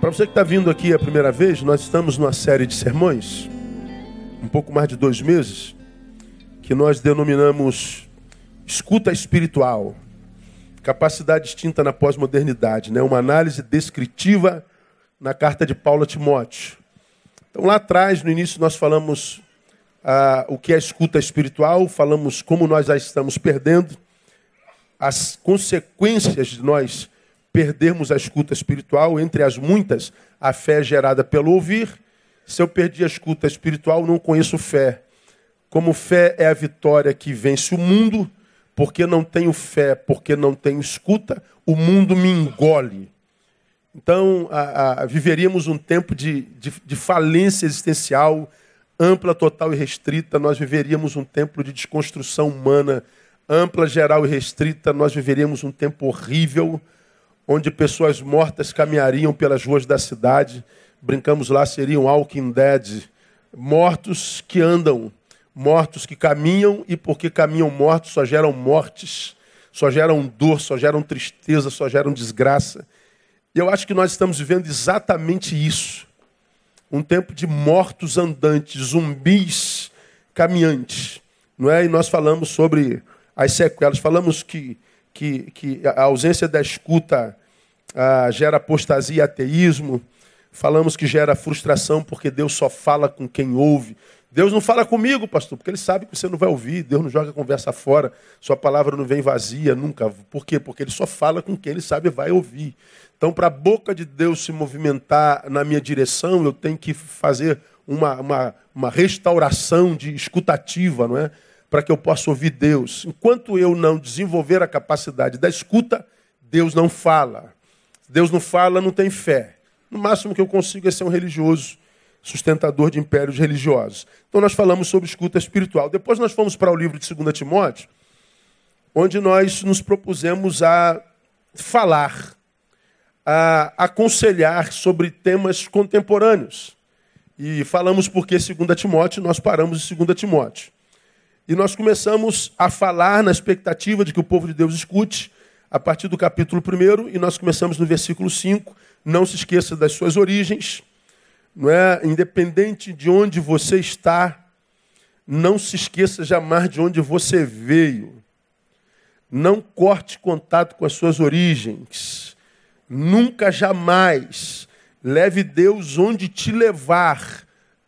Para você que está vindo aqui a primeira vez, nós estamos numa série de sermões, um pouco mais de dois meses, que nós denominamos escuta espiritual, capacidade extinta na pós-modernidade, né? uma análise descritiva na carta de Paulo a Timóteo. Então, lá atrás, no início, nós falamos ah, o que é escuta espiritual, falamos como nós a estamos perdendo, as consequências de nós perdermos a escuta espiritual, entre as muitas, a fé gerada pelo ouvir. Se eu perdi a escuta espiritual, não conheço fé. Como fé é a vitória que vence o mundo, porque não tenho fé, porque não tenho escuta, o mundo me engole. Então, a, a, viveríamos um tempo de, de, de falência existencial ampla, total e restrita. Nós viveríamos um tempo de desconstrução humana ampla, geral e restrita. Nós viveríamos um tempo horrível onde pessoas mortas caminhariam pelas ruas da cidade. Brincamos lá, seriam Walking Dead. Mortos que andam, mortos que caminham, e porque caminham mortos só geram mortes, só geram dor, só geram tristeza, só geram desgraça. E eu acho que nós estamos vivendo exatamente isso. Um tempo de mortos andantes, zumbis caminhantes. Não é? E nós falamos sobre as sequelas, falamos que, que, que a ausência da escuta ah, gera apostasia e ateísmo. Falamos que gera frustração porque Deus só fala com quem ouve. Deus não fala comigo, pastor, porque Ele sabe que você não vai ouvir. Deus não joga a conversa fora. Sua palavra não vem vazia nunca. Por quê? Porque Ele só fala com quem Ele sabe vai ouvir. Então, para a boca de Deus se movimentar na minha direção, eu tenho que fazer uma, uma, uma restauração de escutativa, não é? Para que eu possa ouvir Deus. Enquanto eu não desenvolver a capacidade da escuta, Deus não fala. Deus não fala, não tem fé. No máximo que eu consigo é ser um religioso, sustentador de impérios religiosos. Então nós falamos sobre escuta espiritual. Depois nós fomos para o livro de 2 Timóteo, onde nós nos propusemos a falar, a aconselhar sobre temas contemporâneos. E falamos porque 2 Timóteo, nós paramos em 2 Timóteo. E nós começamos a falar na expectativa de que o povo de Deus escute a partir do capítulo 1, e nós começamos no versículo 5. Não se esqueça das suas origens, não é? Independente de onde você está, não se esqueça jamais de onde você veio. Não corte contato com as suas origens. Nunca, jamais leve Deus onde te levar.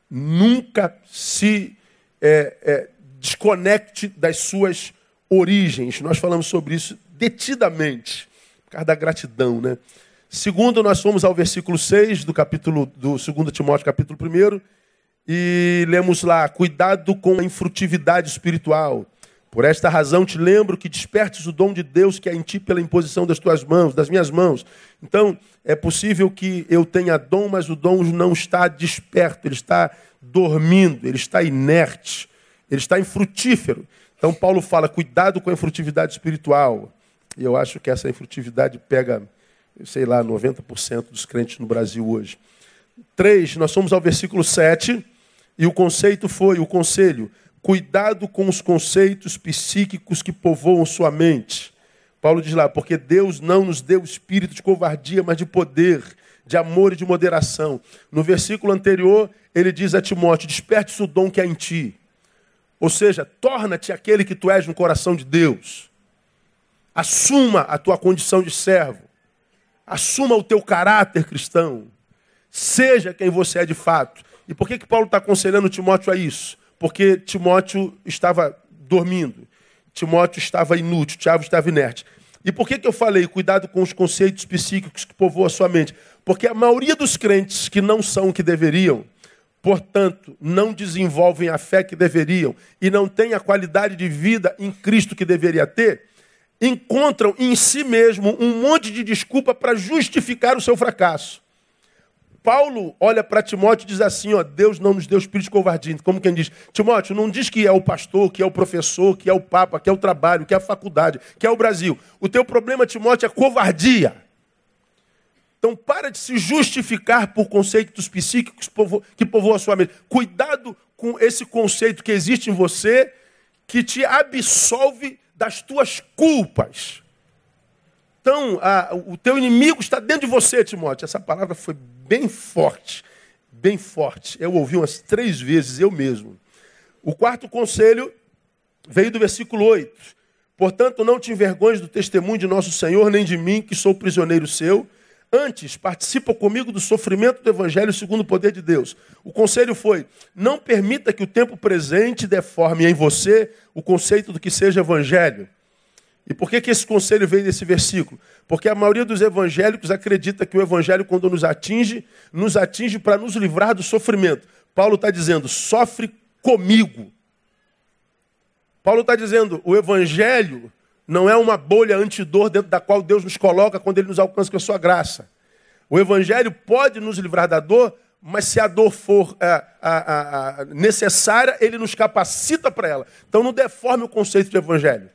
Nunca se é, é, desconecte das suas origens. Nós falamos sobre isso detidamente, por causa da gratidão, né? Segundo, nós fomos ao versículo 6 do capítulo do 2 Timóteo, capítulo 1, e lemos lá: cuidado com a infrutividade espiritual. Por esta razão te lembro que despertes o dom de Deus que é em ti pela imposição das tuas mãos, das minhas mãos. Então, é possível que eu tenha dom, mas o dom não está desperto, ele está dormindo, ele está inerte, ele está infrutífero. Então, Paulo fala: cuidado com a infrutividade espiritual. E eu acho que essa infrutividade pega, sei lá, 90% dos crentes no Brasil hoje. Três, nós somos ao versículo 7, e o conceito foi, o conselho, cuidado com os conceitos psíquicos que povoam sua mente. Paulo diz lá, porque Deus não nos deu espírito de covardia, mas de poder, de amor e de moderação. No versículo anterior, ele diz a Timóteo: desperte o dom que há em ti. Ou seja, torna-te aquele que tu és no coração de Deus. Assuma a tua condição de servo. Assuma o teu caráter cristão. Seja quem você é de fato. E por que, que Paulo está aconselhando Timóteo a isso? Porque Timóteo estava dormindo. Timóteo estava inútil, Tiago estava inerte. E por que, que eu falei cuidado com os conceitos psíquicos que povoam a sua mente? Porque a maioria dos crentes que não são o que deveriam, portanto, não desenvolvem a fé que deveriam e não têm a qualidade de vida em Cristo que deveria ter, encontram em si mesmo um monte de desculpa para justificar o seu fracasso. Paulo olha para Timóteo e diz assim: ó, Deus não nos deu espírito de covardia. Como quem diz, Timóteo, não diz que é o pastor, que é o professor, que é o papa, que é o trabalho, que é a faculdade, que é o Brasil. O teu problema, Timóteo, é covardia. Então para de se justificar por conceitos psíquicos que povoam a sua mente. Cuidado com esse conceito que existe em você, que te absolve das tuas culpas. Então, a, o teu inimigo está dentro de você, Timóteo. Essa palavra foi bem forte, bem forte. Eu ouvi umas três vezes, eu mesmo. O quarto conselho veio do versículo 8. Portanto, não te envergonhes do testemunho de nosso Senhor, nem de mim, que sou prisioneiro seu. Antes, participa comigo do sofrimento do Evangelho segundo o poder de Deus. O conselho foi: não permita que o tempo presente deforme em você o conceito do que seja Evangelho. E por que, que esse conselho veio desse versículo? Porque a maioria dos evangélicos acredita que o evangelho, quando nos atinge, nos atinge para nos livrar do sofrimento. Paulo está dizendo, sofre comigo. Paulo está dizendo, o evangelho não é uma bolha antidor dentro da qual Deus nos coloca quando ele nos alcança com a sua graça. O evangelho pode nos livrar da dor, mas se a dor for é, a, a, necessária, ele nos capacita para ela. Então não deforme o conceito de evangelho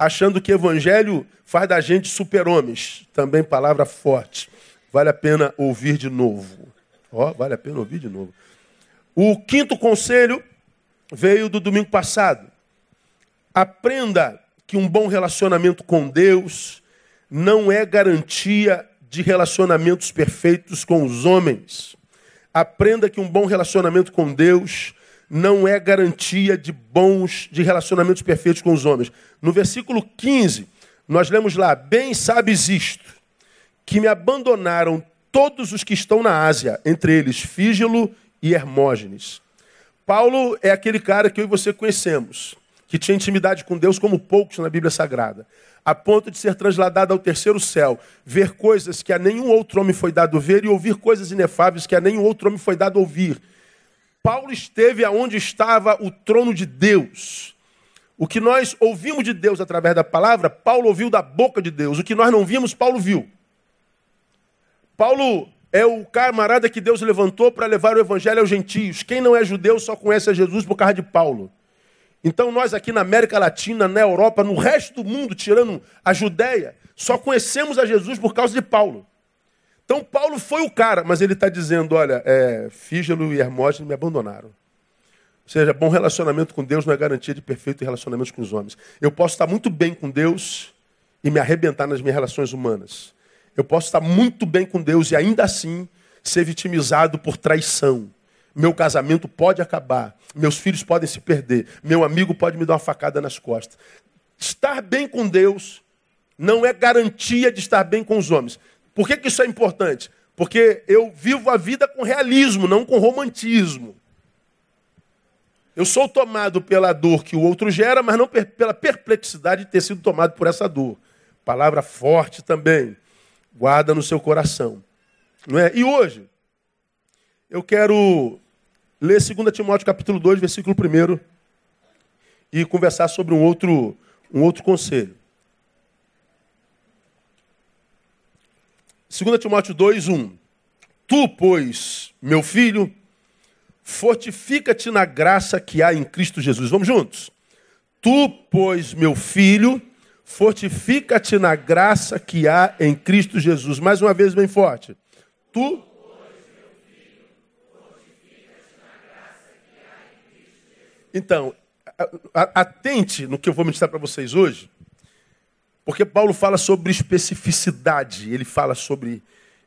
achando que evangelho faz da gente super-homens. Também palavra forte. Vale a pena ouvir de novo. Ó, vale a pena ouvir de novo. O quinto conselho veio do domingo passado. Aprenda que um bom relacionamento com Deus não é garantia de relacionamentos perfeitos com os homens. Aprenda que um bom relacionamento com Deus não é garantia de bons, de relacionamentos perfeitos com os homens. No versículo 15, nós lemos lá: Bem sabes isto, que me abandonaram todos os que estão na Ásia, entre eles Fígelo e Hermógenes. Paulo é aquele cara que eu e você conhecemos, que tinha intimidade com Deus como poucos na Bíblia Sagrada, a ponto de ser transladado ao terceiro céu, ver coisas que a nenhum outro homem foi dado ver e ouvir coisas inefáveis que a nenhum outro homem foi dado ouvir. Paulo esteve aonde estava o trono de Deus. O que nós ouvimos de Deus através da palavra, Paulo ouviu da boca de Deus. O que nós não vimos, Paulo viu. Paulo é o camarada que Deus levantou para levar o evangelho aos gentios. Quem não é judeu só conhece a Jesus por causa de Paulo. Então nós aqui na América Latina, na Europa, no resto do mundo, tirando a Judéia, só conhecemos a Jesus por causa de Paulo. Então Paulo foi o cara, mas ele está dizendo: olha, é, Fígelo e Hermógenes me abandonaram. Ou seja, bom relacionamento com Deus não é garantia de perfeito relacionamento com os homens. Eu posso estar muito bem com Deus e me arrebentar nas minhas relações humanas. Eu posso estar muito bem com Deus e ainda assim ser vitimizado por traição. Meu casamento pode acabar, meus filhos podem se perder, meu amigo pode me dar uma facada nas costas. Estar bem com Deus não é garantia de estar bem com os homens. Por que, que isso é importante? Porque eu vivo a vida com realismo, não com romantismo. Eu sou tomado pela dor que o outro gera, mas não pela perplexidade de ter sido tomado por essa dor. Palavra forte também. Guarda no seu coração. Não é? E hoje, eu quero ler 2 Timóteo capítulo 2, versículo 1 e conversar sobre um outro, um outro conselho. 2 Timóteo 2, 1. Tu, pois, meu filho, fortifica-te na graça que há em Cristo Jesus. Vamos juntos? Tu, pois, meu filho, fortifica-te na graça que há em Cristo Jesus. Mais uma vez, bem forte. Tu. Então, atente no que eu vou ministrar para vocês hoje, porque Paulo fala sobre especificidade, ele fala sobre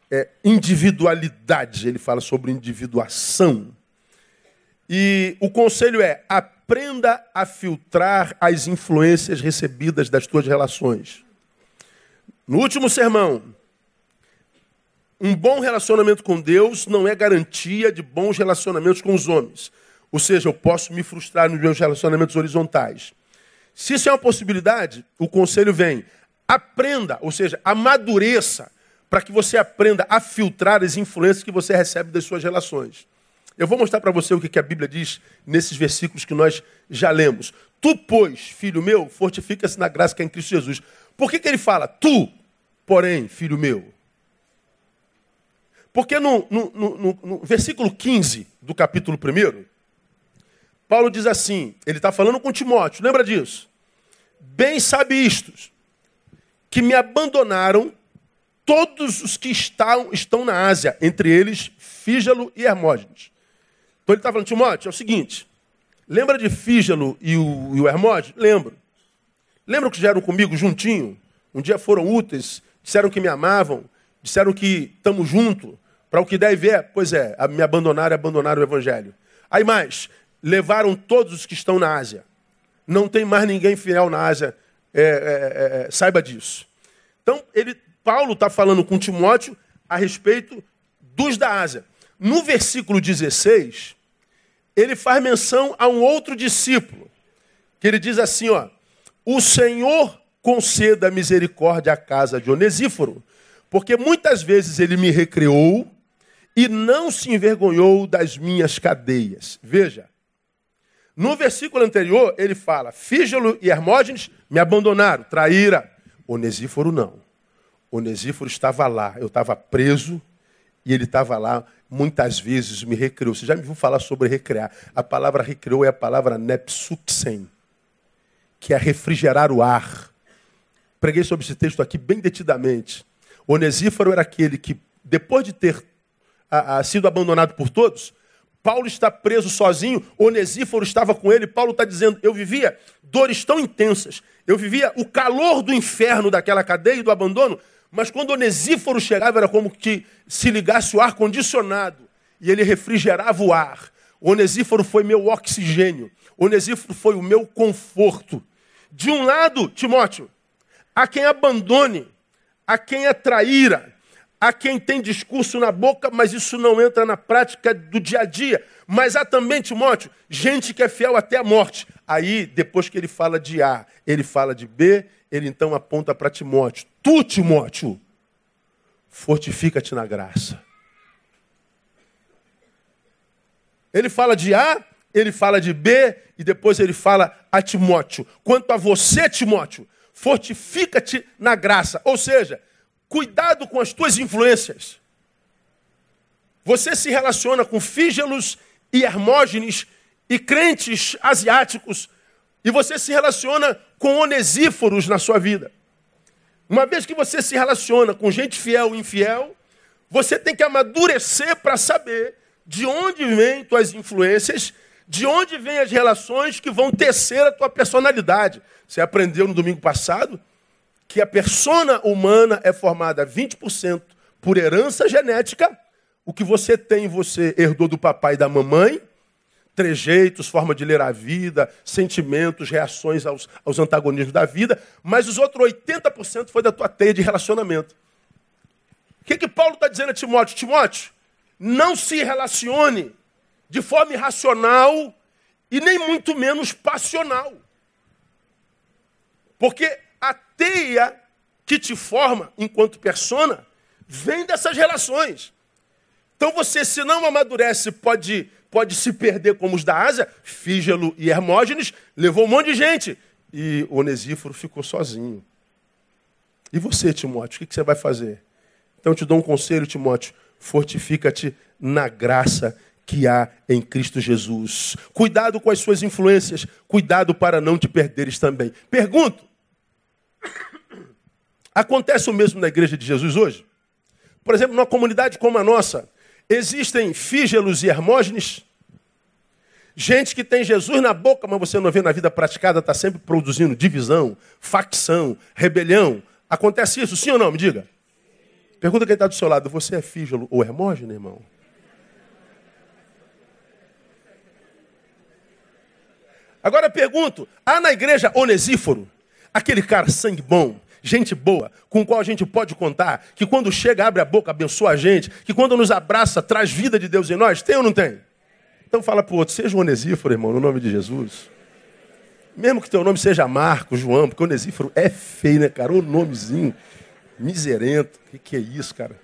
é, individualidade, ele fala sobre individuação. E o conselho é: aprenda a filtrar as influências recebidas das tuas relações. No último sermão, um bom relacionamento com Deus não é garantia de bons relacionamentos com os homens. Ou seja, eu posso me frustrar nos meus relacionamentos horizontais. Se isso é uma possibilidade, o conselho vem: aprenda, ou seja, amadureça, para que você aprenda a filtrar as influências que você recebe das suas relações. Eu vou mostrar para você o que a Bíblia diz nesses versículos que nós já lemos. Tu, pois, filho meu, fortifica-se na graça que é em Cristo Jesus. Por que, que ele fala tu, porém, filho meu? Porque no, no, no, no versículo 15 do capítulo 1, Paulo diz assim: ele está falando com Timóteo, lembra disso? Bem sabe isto, que me abandonaram todos os que estão, estão na Ásia, entre eles Fígelo e Hermógenes. Então ele está falando, Timóteo, é o seguinte: lembra de Fígelo e o, e o Hermógenes? Lembro. Lembra que já eram comigo juntinho? Um dia foram úteis disseram que me amavam, disseram que estamos juntos, para o que deve ver, pois é, me abandonaram e abandonaram o evangelho. Aí mais, levaram todos os que estão na Ásia. Não tem mais ninguém fiel na Ásia, é, é, é, é saiba disso. Então, ele, Paulo está falando com Timóteo a respeito dos da Ásia. No versículo 16, ele faz menção a um outro discípulo, que ele diz assim, ó, o Senhor conceda misericórdia à casa de Onesíforo, porque muitas vezes ele me recreou e não se envergonhou das minhas cadeias. Veja, no versículo anterior ele fala: Fígelo e Hermógenes me abandonaram, traíra. Onesíforo não. Onesíforo estava lá, eu estava preso e ele estava lá, muitas vezes me recreou. Você já me viu falar sobre recrear? A palavra recreou é a palavra nepsuxen, que é refrigerar o ar. Preguei sobre esse texto aqui bem detidamente. Onesíforo era aquele que, depois de ter a, a, sido abandonado por todos, Paulo está preso sozinho, Onesíforo estava com ele. Paulo está dizendo: Eu vivia dores tão intensas, eu vivia o calor do inferno daquela cadeia e do abandono, mas quando Onesíforo chegava, era como que se ligasse o ar-condicionado e ele refrigerava o ar. Onesíforo foi meu oxigênio, Onesíforo foi o meu conforto. De um lado, Timóteo, a quem abandone, a quem é traíra, Há quem tem discurso na boca, mas isso não entra na prática do dia a dia. Mas há também, Timóteo, gente que é fiel até a morte. Aí, depois que ele fala de A, ele fala de B, ele então aponta para Timóteo. Tu, Timóteo, fortifica-te na graça. Ele fala de A, ele fala de B, e depois ele fala a Timóteo. Quanto a você, Timóteo, fortifica-te na graça. Ou seja, Cuidado com as tuas influências. Você se relaciona com fígelos e hermógenes e crentes asiáticos, e você se relaciona com onesíforos na sua vida. Uma vez que você se relaciona com gente fiel e infiel, você tem que amadurecer para saber de onde vêm tuas influências, de onde vêm as relações que vão tecer a tua personalidade. Você aprendeu no domingo passado que a persona humana é formada 20% por herança genética, o que você tem, você herdou do papai e da mamãe, trejeitos, forma de ler a vida, sentimentos, reações aos, aos antagonismos da vida, mas os outros 80% foi da tua teia de relacionamento. O que, que Paulo está dizendo a Timóteo? Timóteo, não se relacione de forma irracional e nem muito menos passional. Porque teia que te forma enquanto persona vem dessas relações. Então você, se não amadurece, pode, pode se perder como os da Ásia, Fígelo e Hermógenes, levou um monte de gente. E Onesíforo ficou sozinho. E você, Timóteo, o que você vai fazer? Então eu te dou um conselho, Timóteo. Fortifica-te na graça que há em Cristo Jesus. Cuidado com as suas influências, cuidado para não te perderes também. Pergunto: Acontece o mesmo na igreja de Jesus hoje? Por exemplo, numa comunidade como a nossa, existem fígelos e hermógenes, gente que tem Jesus na boca, mas você não vê na vida praticada, está sempre produzindo divisão, facção, rebelião. Acontece isso, sim ou não? Me diga. Pergunta quem está do seu lado: você é fígelo ou hermógeno, irmão? Agora pergunto: há na igreja Onesíforo, aquele cara sangue bom, gente boa, com qual a gente pode contar, que quando chega, abre a boca, abençoa a gente, que quando nos abraça, traz vida de Deus em nós? Tem ou não tem? Então fala para o outro, seja o Onesíforo, irmão, no nome de Jesus. Mesmo que teu nome seja Marco, João, porque Onesíforo é feio, né, cara? O nomezinho miserento. O que, que é isso, cara?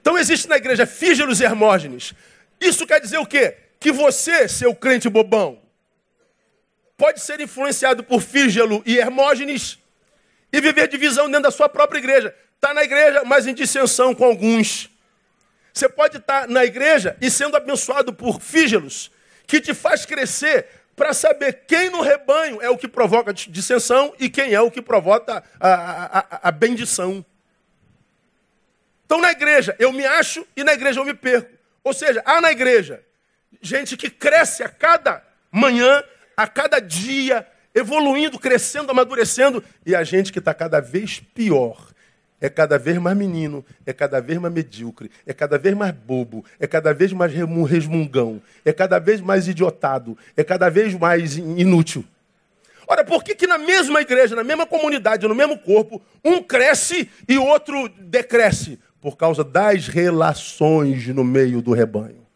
Então existe na igreja fígelos e hermógenes. Isso quer dizer o quê? Que você, seu crente bobão, pode ser influenciado por fígelo e hermógenes e viver divisão dentro da sua própria igreja. Está na igreja, mas em dissensão com alguns. Você pode estar tá na igreja e sendo abençoado por fígelos, que te faz crescer para saber quem no rebanho é o que provoca dissensão e quem é o que provoca a, a, a, a bendição. Então, na igreja, eu me acho e na igreja eu me perco. Ou seja, há na igreja gente que cresce a cada manhã, a cada dia, evoluindo, crescendo, amadurecendo, e a gente que está cada vez pior. é cada vez mais menino, é cada vez mais medíocre, é cada vez mais bobo, é cada vez mais resmungão, é cada vez mais idiotado, é cada vez mais inútil. Ora, por que, que na mesma igreja, na mesma comunidade, no mesmo corpo, um cresce e outro decresce? Por causa das relações no meio do rebanho.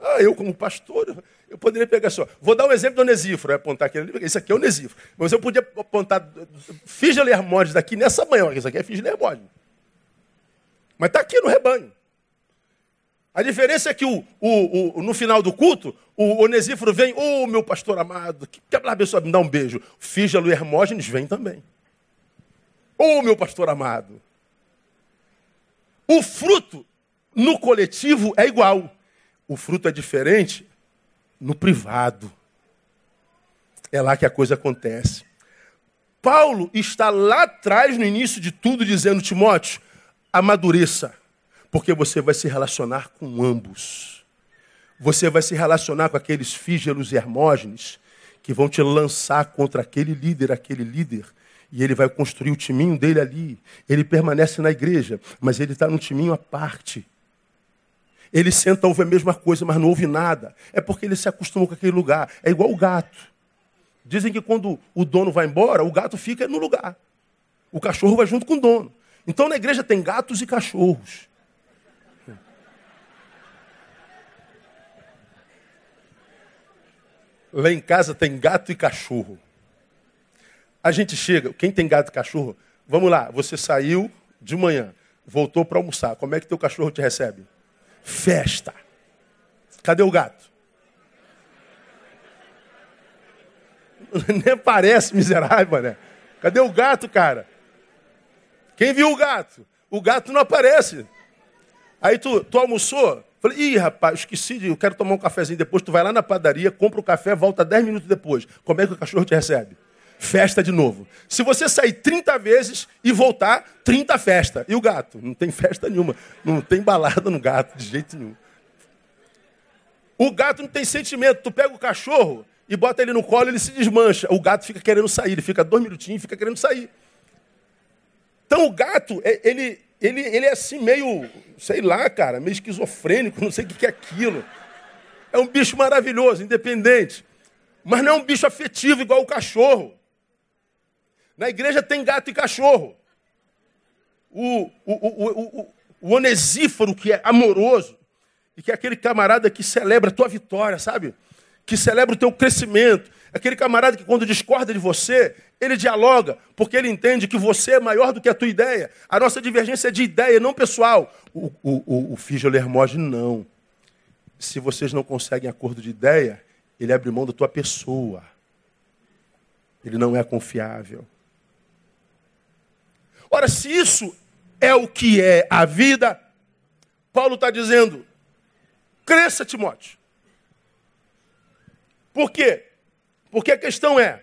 Ah, eu como pastor, eu poderia pegar só. Vou dar um exemplo do Onesíforo, apontar aqui. Esse aqui é o Onesíforo. Mas eu podia apontar Fígelo Hermógenes daqui nessa manhã. Isso aqui é Fígelo Hermógenes. Mas está aqui no rebanho. A diferença é que o, o, o, no final do culto, o Onesíforo vem, ô oh, meu pastor amado, que, que a pessoa me dá um beijo. Fígelo Hermógenes vem também. Ô oh, meu pastor amado. O fruto no coletivo é igual. O fruto é diferente no privado. É lá que a coisa acontece. Paulo está lá atrás, no início de tudo, dizendo: Timóteo, amadureça, porque você vai se relacionar com ambos. Você vai se relacionar com aqueles fígelos e hermógenes que vão te lançar contra aquele líder, aquele líder. E ele vai construir o timinho dele ali. Ele permanece na igreja, mas ele está num timinho à parte. Ele senta, ouve a mesma coisa, mas não ouve nada. É porque ele se acostumou com aquele lugar. É igual o gato. Dizem que quando o dono vai embora, o gato fica no lugar. O cachorro vai junto com o dono. Então na igreja tem gatos e cachorros. Lá em casa tem gato e cachorro. A gente chega, quem tem gato e cachorro, vamos lá, você saiu de manhã, voltou para almoçar. Como é que teu cachorro te recebe? Festa. Cadê o gato? Nem parece miserável, né? Cadê o gato, cara? Quem viu o gato? O gato não aparece. Aí tu, tu almoçou? Falei, ih, rapaz, esqueci. Eu quero tomar um cafezinho depois. Tu vai lá na padaria, compra o café, volta 10 minutos depois. Como é que o cachorro te recebe? Festa de novo. Se você sair 30 vezes e voltar, 30 festa. E o gato? Não tem festa nenhuma. Não tem balada no gato, de jeito nenhum. O gato não tem sentimento. Tu pega o cachorro e bota ele no colo, ele se desmancha. O gato fica querendo sair. Ele fica dois minutinhos e fica querendo sair. Então o gato, é, ele, ele, ele é assim meio, sei lá, cara, meio esquizofrênico, não sei o que é aquilo. É um bicho maravilhoso, independente. Mas não é um bicho afetivo igual o cachorro. Na igreja tem gato e cachorro. O, o, o, o, onesíforo, que é amoroso, e que é aquele camarada que celebra a tua vitória, sabe? Que celebra o teu crescimento. Aquele camarada que, quando discorda de você, ele dialoga, porque ele entende que você é maior do que a tua ideia. A nossa divergência é de ideia, não pessoal. O, o, o, o Fígio Lermoge, não. Se vocês não conseguem acordo de ideia, ele abre mão da tua pessoa. Ele não é confiável. Ora, se isso é o que é a vida, Paulo está dizendo: cresça, Timóteo. Por quê? Porque a questão é: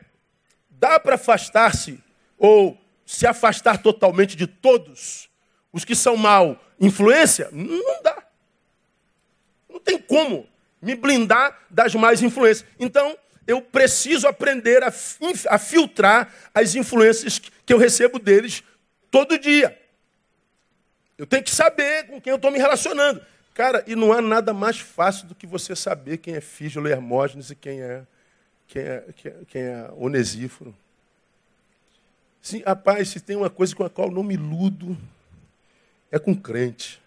dá para afastar-se ou se afastar totalmente de todos os que são mal influência? Não dá. Não tem como me blindar das mais influências. Então, eu preciso aprender a, a filtrar as influências que eu recebo deles todo dia. Eu tenho que saber com quem eu estou me relacionando. Cara, e não há nada mais fácil do que você saber quem é Fígilo Hermógenes e quem é, quem é, quem é, quem é Onesíforo. Sim, rapaz, se tem uma coisa com a qual eu não me iludo, é com crente.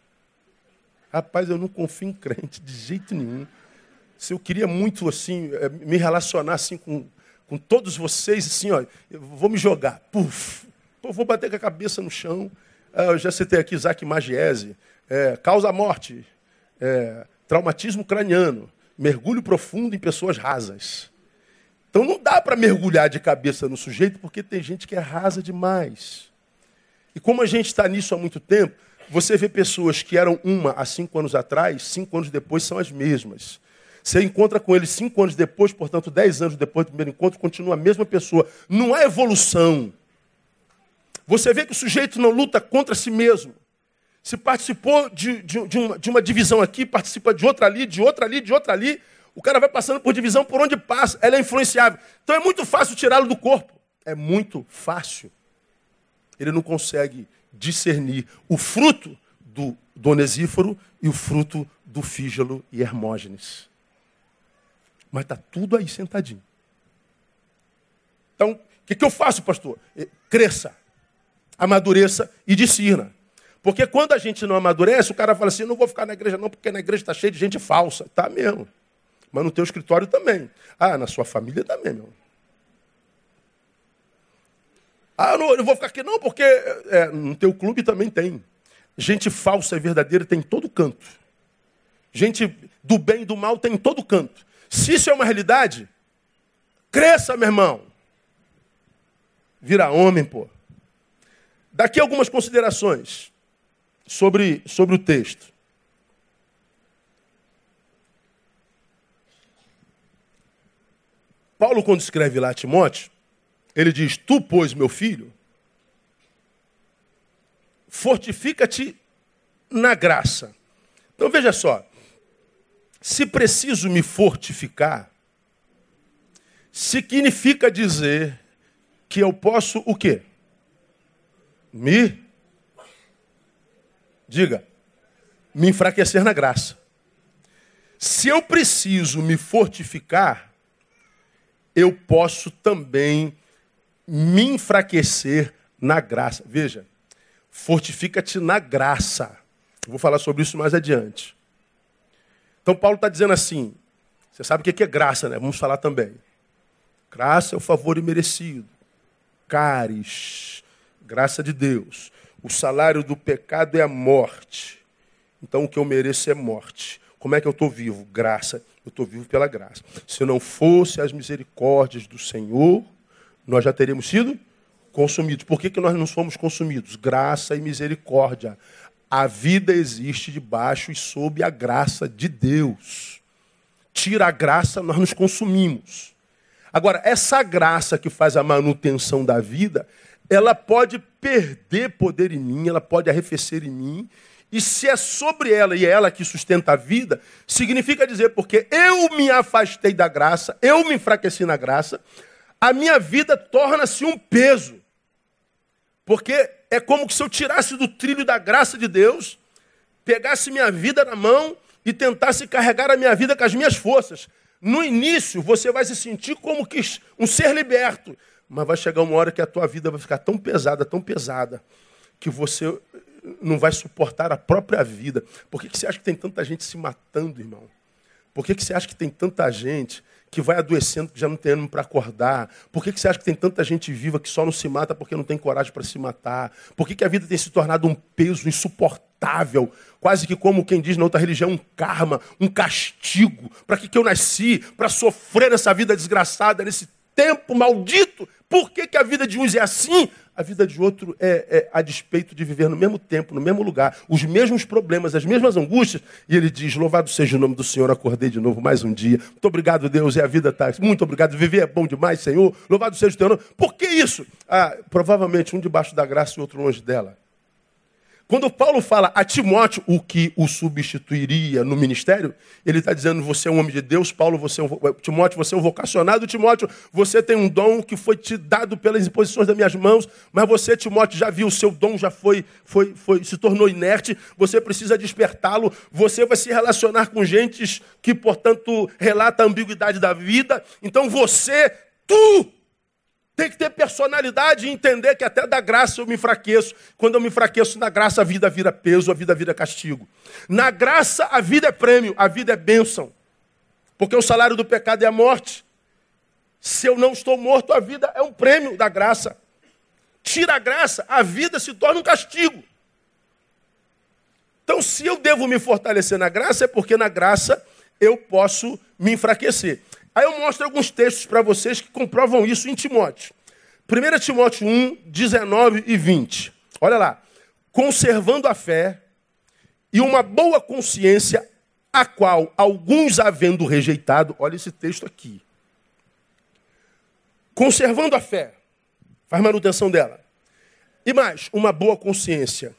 Rapaz, eu não confio em crente de jeito nenhum. Se eu queria muito assim, eh, me relacionar assim com, com todos vocês, assim, ó, eu vou me jogar. Puf, Pô, vou bater com a cabeça no chão. Ah, eu já citei aqui Isaac Magiese. É, causa morte. É, traumatismo craniano. Mergulho profundo em pessoas rasas. Então não dá para mergulhar de cabeça no sujeito porque tem gente que é rasa demais. E como a gente está nisso há muito tempo, você vê pessoas que eram uma há cinco anos atrás, cinco anos depois são as mesmas. Você encontra com eles cinco anos depois, portanto, dez anos depois do primeiro encontro, continua a mesma pessoa. Não há evolução. Você vê que o sujeito não luta contra si mesmo. Se participou de, de, de, uma, de uma divisão aqui, participa de outra ali, de outra ali, de outra ali. O cara vai passando por divisão por onde passa. Ela é influenciável. Então é muito fácil tirá-lo do corpo. É muito fácil. ele não consegue discernir o fruto do, onesíforo e o fruto do fígelo e Hermógenes. Mas está tudo aí sentadinho. Então, o que, que eu faço, pastor? Cresça, amadureça e discirna. Porque quando a gente não amadurece, o cara fala assim: não vou ficar na igreja, não, porque na igreja está cheio de gente falsa. Tá mesmo. Mas no teu escritório também. Ah, na sua família também, meu. Ah, não, eu vou ficar aqui não, porque é, no teu clube também tem. Gente falsa e verdadeira tem em todo canto. Gente do bem e do mal tem em todo canto. Se isso é uma realidade, cresça, meu irmão. Vira homem, pô. Daqui algumas considerações sobre, sobre o texto. Paulo, quando escreve lá a Timóteo, ele diz: Tu, pois, meu filho, fortifica-te na graça. Então veja só, se preciso me fortificar, significa dizer que eu posso o quê? Me diga, me enfraquecer na graça. Se eu preciso me fortificar, eu posso também me enfraquecer na graça. Veja, fortifica-te na graça. vou falar sobre isso mais adiante. Então, Paulo está dizendo assim: você sabe o que é graça, né? Vamos falar também. Graça é o favor imerecido. Caris, graça de Deus. O salário do pecado é a morte. Então, o que eu mereço é morte. Como é que eu estou vivo? Graça. Eu estou vivo pela graça. Se não fosse as misericórdias do Senhor, nós já teríamos sido consumidos. Por que, que nós não somos consumidos? Graça e misericórdia. A vida existe debaixo e sob a graça de Deus. Tira a graça, nós nos consumimos. Agora, essa graça que faz a manutenção da vida, ela pode perder poder em mim, ela pode arrefecer em mim. E se é sobre ela e é ela que sustenta a vida, significa dizer, porque eu me afastei da graça, eu me enfraqueci na graça, a minha vida torna-se um peso. Porque é como se eu tirasse do trilho da graça de Deus, pegasse minha vida na mão e tentasse carregar a minha vida com as minhas forças. No início, você vai se sentir como que um ser liberto. Mas vai chegar uma hora que a tua vida vai ficar tão pesada, tão pesada, que você não vai suportar a própria vida. Por que, que você acha que tem tanta gente se matando, irmão? Por que, que você acha que tem tanta gente que vai adoecendo, que já não tem ânimo para acordar? Por que, que você acha que tem tanta gente viva que só não se mata porque não tem coragem para se matar? Por que, que a vida tem se tornado um peso insuportável? Quase que como quem diz na outra religião, um karma, um castigo. Para que, que eu nasci? Para sofrer essa vida desgraçada, nesse tempo maldito. Por que, que a vida de uns é assim? A vida de outro é, é a despeito de viver no mesmo tempo, no mesmo lugar, os mesmos problemas, as mesmas angústias. E ele diz: Louvado seja o nome do Senhor, acordei de novo mais um dia. Muito obrigado, Deus, e a vida está. Muito obrigado, viver é bom demais, Senhor. Louvado seja o teu nome. Por que isso? Ah, provavelmente um debaixo da graça e outro longe dela. Quando Paulo fala a Timóteo o que o substituiria no ministério, ele está dizendo: você é um homem de Deus, Paulo, você é um, Timóteo, você é um vocacionado, Timóteo, você tem um dom que foi te dado pelas imposições das minhas mãos, mas você, Timóteo, já viu o seu dom, já foi, foi, foi se tornou inerte, você precisa despertá-lo, você vai se relacionar com gentes que, portanto, relata a ambiguidade da vida. Então você, tu tem que ter personalidade e entender que até da graça eu me enfraqueço. Quando eu me enfraqueço na graça, a vida vira peso, a vida vira castigo. Na graça, a vida é prêmio, a vida é bênção. Porque o salário do pecado é a morte. Se eu não estou morto, a vida é um prêmio da graça. Tira a graça, a vida se torna um castigo. Então, se eu devo me fortalecer na graça, é porque na graça eu posso me enfraquecer. Aí eu mostro alguns textos para vocês que comprovam isso em Timóteo. 1 Timóteo 1, 19 e 20. Olha lá. Conservando a fé e uma boa consciência, a qual alguns havendo rejeitado, olha esse texto aqui. Conservando a fé, faz manutenção dela. E mais, uma boa consciência.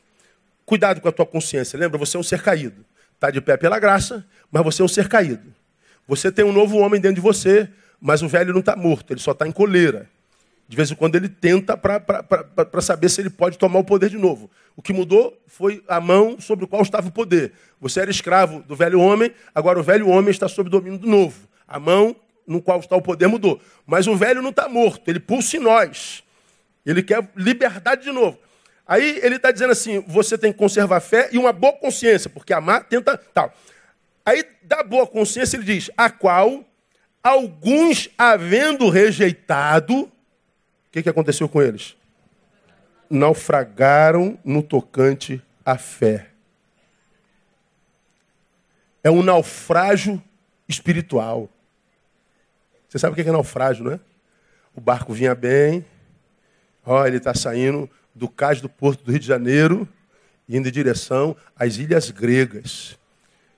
Cuidado com a tua consciência. Lembra, você é um ser caído. Está de pé pela graça, mas você é um ser caído. Você tem um novo homem dentro de você, mas o velho não está morto, ele só está em coleira. De vez em quando ele tenta para saber se ele pode tomar o poder de novo. O que mudou foi a mão sobre o qual estava o poder. Você era escravo do velho homem, agora o velho homem está sob domínio do novo. A mão no qual está o poder mudou. Mas o velho não está morto, ele pulsa em nós. Ele quer liberdade de novo. Aí ele está dizendo assim: você tem que conservar a fé e uma boa consciência, porque amar tenta tal. Aí, da boa consciência, ele diz: a qual alguns, havendo rejeitado, o que, que aconteceu com eles? Naufragaram no tocante à fé. É um naufrágio espiritual. Você sabe o que é naufrágio, não é? O barco vinha bem, ó, ele está saindo do cais do porto do Rio de Janeiro, indo em direção às ilhas gregas.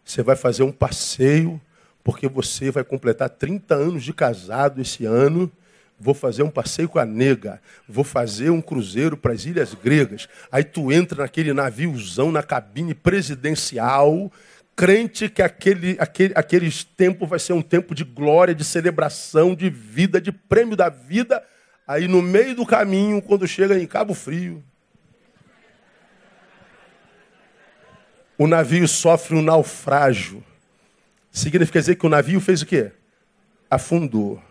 Você vai fazer um passeio, porque você vai completar 30 anos de casado esse ano. Vou fazer um passeio com a nega. Vou fazer um cruzeiro para as ilhas gregas. Aí tu entra naquele naviozão, na cabine presidencial, crente que aquele, aquele, aqueles tempos vai ser um tempo de glória, de celebração, de vida, de prêmio da vida. Aí no meio do caminho, quando chega em Cabo Frio, o navio sofre um naufrágio. Significa dizer que o navio fez o quê? Afundou.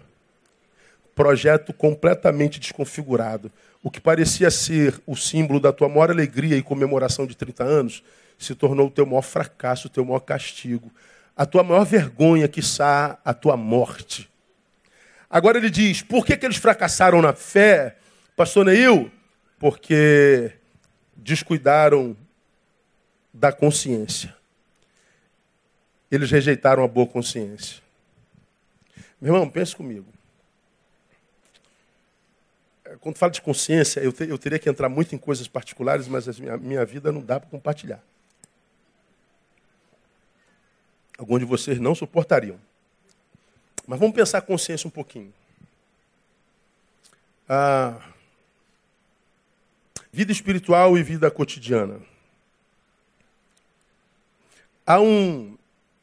Projeto completamente desconfigurado. O que parecia ser o símbolo da tua maior alegria e comemoração de 30 anos se tornou o teu maior fracasso, o teu maior castigo. A tua maior vergonha, quiçá, a tua morte. Agora ele diz: por que, que eles fracassaram na fé, pastor Neil? Porque descuidaram da consciência. Eles rejeitaram a boa consciência. Meu irmão, pense comigo. É, quando falo de consciência, eu, te, eu teria que entrar muito em coisas particulares, mas a minha, minha vida não dá para compartilhar. Alguns de vocês não suportariam. Mas vamos pensar a consciência um pouquinho. Ah, vida espiritual e vida cotidiana. Há um,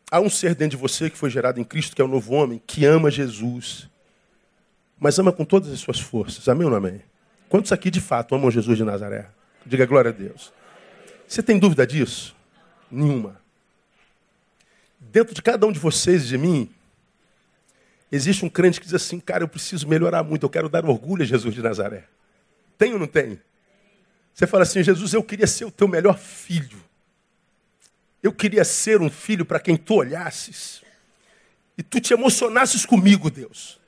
há um ser dentro de você que foi gerado em Cristo, que é o novo homem, que ama Jesus, mas ama com todas as suas forças. Amém ou não amém? Quantos aqui de fato amam Jesus de Nazaré? Diga glória a Deus. Você tem dúvida disso? Nenhuma. Dentro de cada um de vocês e de mim, Existe um crente que diz assim, cara, eu preciso melhorar muito, eu quero dar orgulho a Jesus de Nazaré. Tem ou não tem? Você fala assim, Jesus, eu queria ser o teu melhor filho. Eu queria ser um filho para quem tu olhasses e tu te emocionasses comigo, Deus.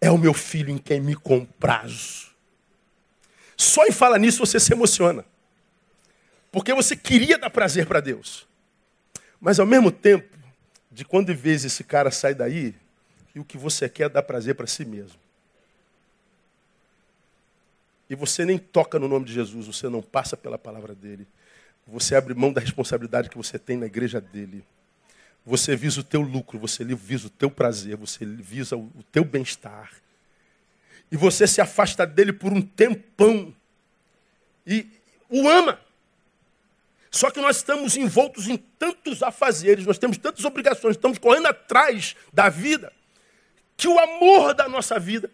É o meu filho em quem me comprazo. Só em falar nisso você se emociona. Porque você queria dar prazer para Deus. Mas ao mesmo tempo, de quando em vez esse cara sai daí, e o que você quer é dar prazer para si mesmo. E você nem toca no nome de Jesus, você não passa pela palavra dele. Você abre mão da responsabilidade que você tem na igreja dele. Você visa o teu lucro, você visa o teu prazer, você visa o teu bem-estar. E você se afasta dele por um tempão. E o ama. Só que nós estamos envoltos em tantos afazeres, nós temos tantas obrigações, estamos correndo atrás da vida, que o amor da nossa vida,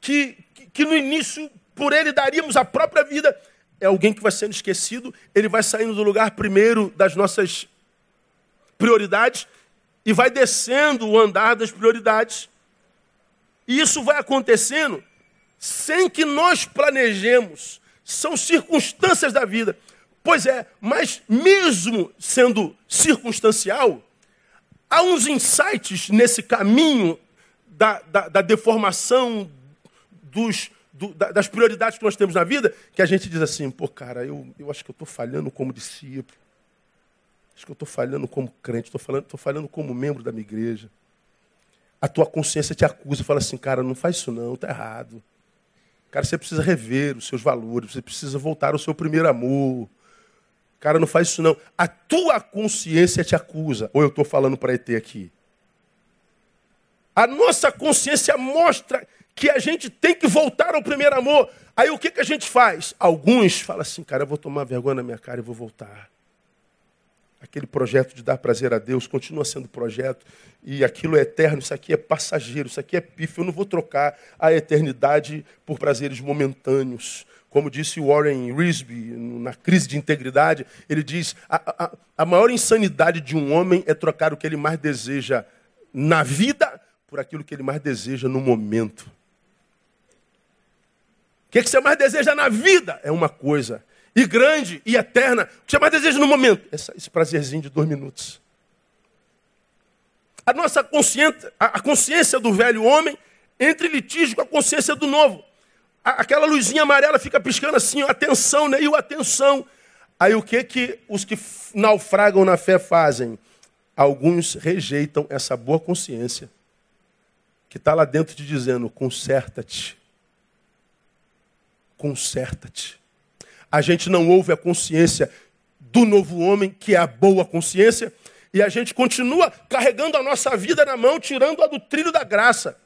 que, que, que no início por ele daríamos a própria vida, é alguém que vai sendo esquecido, ele vai saindo do lugar primeiro das nossas prioridades e vai descendo o andar das prioridades. E isso vai acontecendo sem que nós planejemos. São circunstâncias da vida. Pois é, mas mesmo sendo circunstancial, há uns insights nesse caminho da, da, da deformação dos, do, das prioridades que nós temos na vida, que a gente diz assim, pô, cara, eu, eu acho que eu estou falhando como discípulo. Acho que eu estou falhando como crente, estou falhando, falhando como membro da minha igreja. A tua consciência te acusa, fala assim, cara, não faz isso não, está errado. Cara, você precisa rever os seus valores, você precisa voltar ao seu primeiro amor. Cara, não faz isso não. A tua consciência te acusa. Ou eu estou falando para ET aqui? A nossa consciência mostra que a gente tem que voltar ao primeiro amor. Aí o que, que a gente faz? Alguns falam assim, cara, eu vou tomar vergonha na minha cara e vou voltar. Aquele projeto de dar prazer a Deus continua sendo projeto e aquilo é eterno, isso aqui é passageiro, isso aqui é pífio. Eu não vou trocar a eternidade por prazeres momentâneos. Como disse Warren Risby na crise de integridade, ele diz: a, a, a maior insanidade de um homem é trocar o que ele mais deseja na vida por aquilo que ele mais deseja no momento. Que, que você mais deseja na vida é uma coisa e grande e eterna. O que você mais deseja no momento? Esse, esse prazerzinho de dois minutos. A nossa consciência, a consciência do velho homem entre litígio com a consciência do novo. aquela luzinha amarela fica piscando assim, atenção, né? E o atenção. Aí o que que os que naufragam na fé fazem? Alguns rejeitam essa boa consciência que está lá dentro te dizendo: conserta-te. Conserta-te a gente não ouve a consciência do novo homem, que é a boa consciência, e a gente continua carregando a nossa vida na mão, tirando-a do trilho da graça.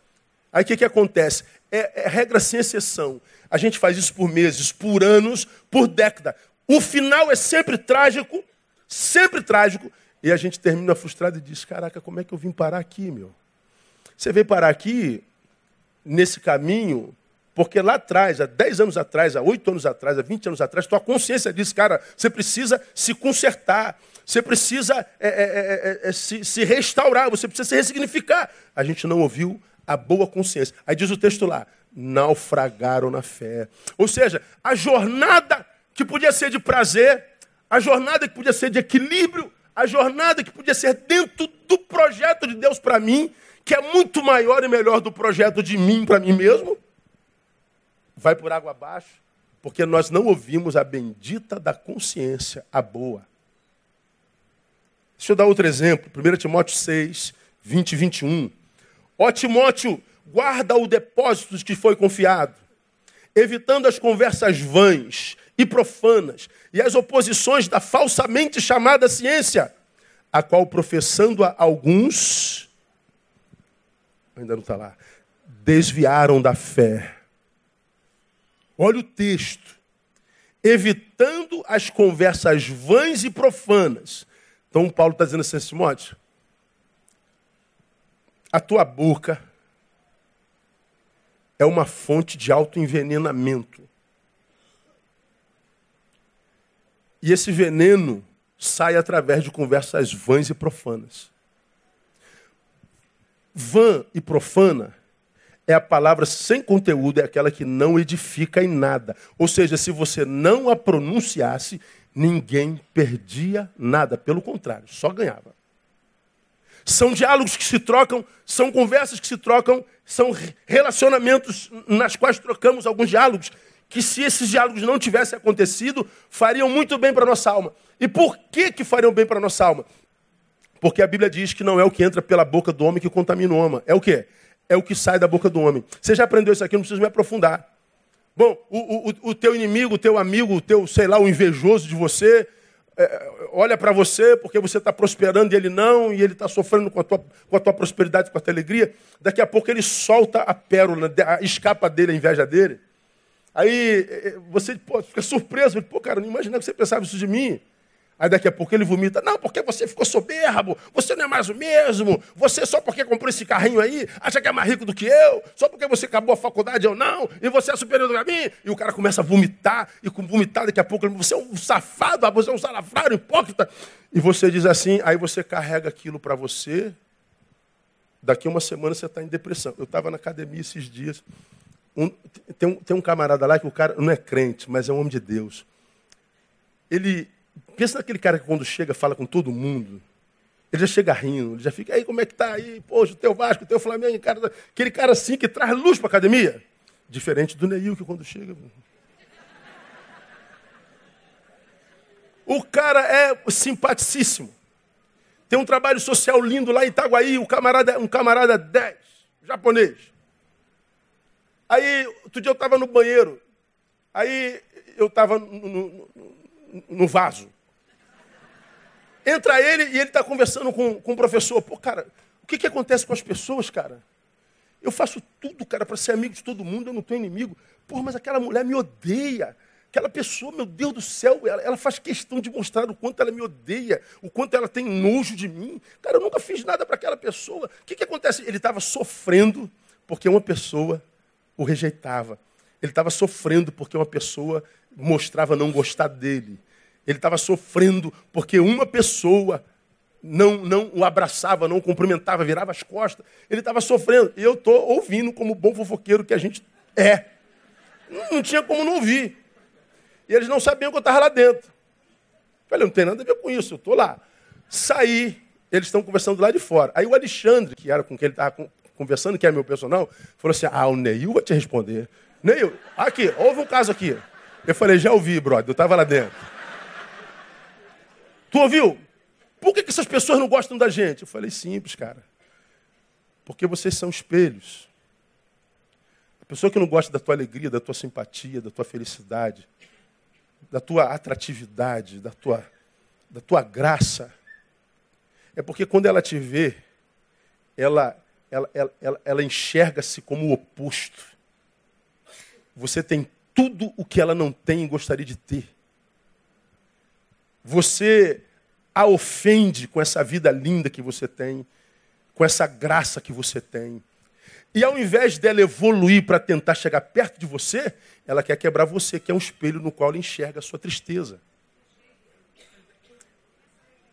Aí o que, que acontece? É, é regra sem exceção. A gente faz isso por meses, por anos, por década. O final é sempre trágico, sempre trágico, e a gente termina frustrado e diz: Caraca, como é que eu vim parar aqui, meu? Você veio parar aqui, nesse caminho, porque lá atrás, há 10 anos atrás, há 8 anos atrás, há 20 anos atrás, tua consciência diz, cara, você precisa se consertar, você precisa é é, é, é, é, se, se restaurar, você precisa se ressignificar. A gente não ouviu a boa consciência. Aí diz o texto lá, naufragaram na fé. Ou seja, a jornada que podia ser de prazer, a jornada que podia ser de equilíbrio, a jornada que podia ser dentro do projeto de Deus para mim, que é muito maior e melhor do projeto de mim para mim mesmo, vai por água abaixo, porque nós não ouvimos a bendita da consciência, a boa. Deixa eu dar outro exemplo. 1 Timóteo 6, 20 e 21. Ó Timóteo, guarda o depósito que foi confiado, evitando as conversas vãs e profanas e as oposições da falsamente chamada ciência, a qual professando a alguns, ainda não está lá, desviaram da fé. Olha o texto. Evitando as conversas vãs e profanas. Então, Paulo está dizendo assim, Timóteo, a tua boca é uma fonte de autoenvenenamento. E esse veneno sai através de conversas vãs e profanas. Vã e profana é a palavra sem conteúdo, é aquela que não edifica em nada. Ou seja, se você não a pronunciasse, ninguém perdia nada. Pelo contrário, só ganhava. São diálogos que se trocam, são conversas que se trocam, são relacionamentos nas quais trocamos alguns diálogos, que se esses diálogos não tivessem acontecido, fariam muito bem para a nossa alma. E por que, que fariam bem para a nossa alma? Porque a Bíblia diz que não é o que entra pela boca do homem que contamina o homem. É o quê? É o que sai da boca do homem. Você já aprendeu isso aqui, não preciso me aprofundar. Bom, o, o, o teu inimigo, o teu amigo, o teu, sei lá, o invejoso de você, é, olha para você porque você está prosperando e ele não, e ele está sofrendo com a, tua, com a tua prosperidade, com a tua alegria. Daqui a pouco ele solta a pérola, escapa dele a inveja dele. Aí é, você pô, fica surpreso, pô, cara, não imaginava que você pensava isso de mim. Aí daqui a pouco ele vomita. Não, porque você ficou soberbo, você não é mais o mesmo, você só porque comprou esse carrinho aí, acha que é mais rico do que eu, só porque você acabou a faculdade eu não, e você é superior que mim. E o cara começa a vomitar, e com vomitar daqui a pouco ele você é um safado, você é um salafrário, hipócrita. E você diz assim, aí você carrega aquilo para você, daqui a uma semana você está em depressão. Eu estava na academia esses dias, um, tem, tem um camarada lá que o cara não é crente, mas é um homem de Deus. Ele Pensa naquele cara que quando chega fala com todo mundo. Ele já chega rindo, ele já fica, aí como é que tá aí? Poxa, o teu Vasco, o teu Flamengo, cara, aquele cara assim que traz luz para academia. Diferente do Neil que quando chega. O cara é simpaticíssimo. Tem um trabalho social lindo lá em Itaguaí, um camarada, um camarada 10, japonês. Aí, outro dia eu estava no banheiro. Aí eu estava no, no, no vaso. Entra ele e ele está conversando com, com o professor. Pô, cara, o que, que acontece com as pessoas, cara? Eu faço tudo, cara, para ser amigo de todo mundo, eu não tenho inimigo. Pô, mas aquela mulher me odeia. Aquela pessoa, meu Deus do céu, ela, ela, faz questão de mostrar o quanto ela me odeia, o quanto ela tem nojo de mim. Cara, eu nunca fiz nada para aquela pessoa. O que, que acontece? Ele estava sofrendo porque uma pessoa o rejeitava. Ele estava sofrendo porque uma pessoa mostrava não gostar dele. Ele estava sofrendo porque uma pessoa não, não o abraçava, não o cumprimentava, virava as costas. Ele estava sofrendo. E eu estou ouvindo como bom fofoqueiro que a gente é. Não, não tinha como não ouvir. E eles não sabiam que eu estava lá dentro. Falei, não tem nada a ver com isso, eu estou lá. Saí, eles estão conversando lá de fora. Aí o Alexandre, que era com quem ele estava conversando, que é meu personal, falou assim: Ah, o Neil vai te responder. Neil, aqui, houve um caso aqui. Eu falei, já ouvi, brother, eu estava lá dentro. Tu ouviu? Por que, que essas pessoas não gostam da gente? Eu falei, simples, cara. Porque vocês são espelhos. A pessoa que não gosta da tua alegria, da tua simpatia, da tua felicidade, da tua atratividade, da tua, da tua graça, é porque quando ela te vê, ela, ela, ela, ela, ela enxerga-se como o oposto. Você tem tudo o que ela não tem e gostaria de ter. Você a ofende com essa vida linda que você tem, com essa graça que você tem. E ao invés dela evoluir para tentar chegar perto de você, ela quer quebrar você, que é um espelho no qual ela enxerga a sua tristeza.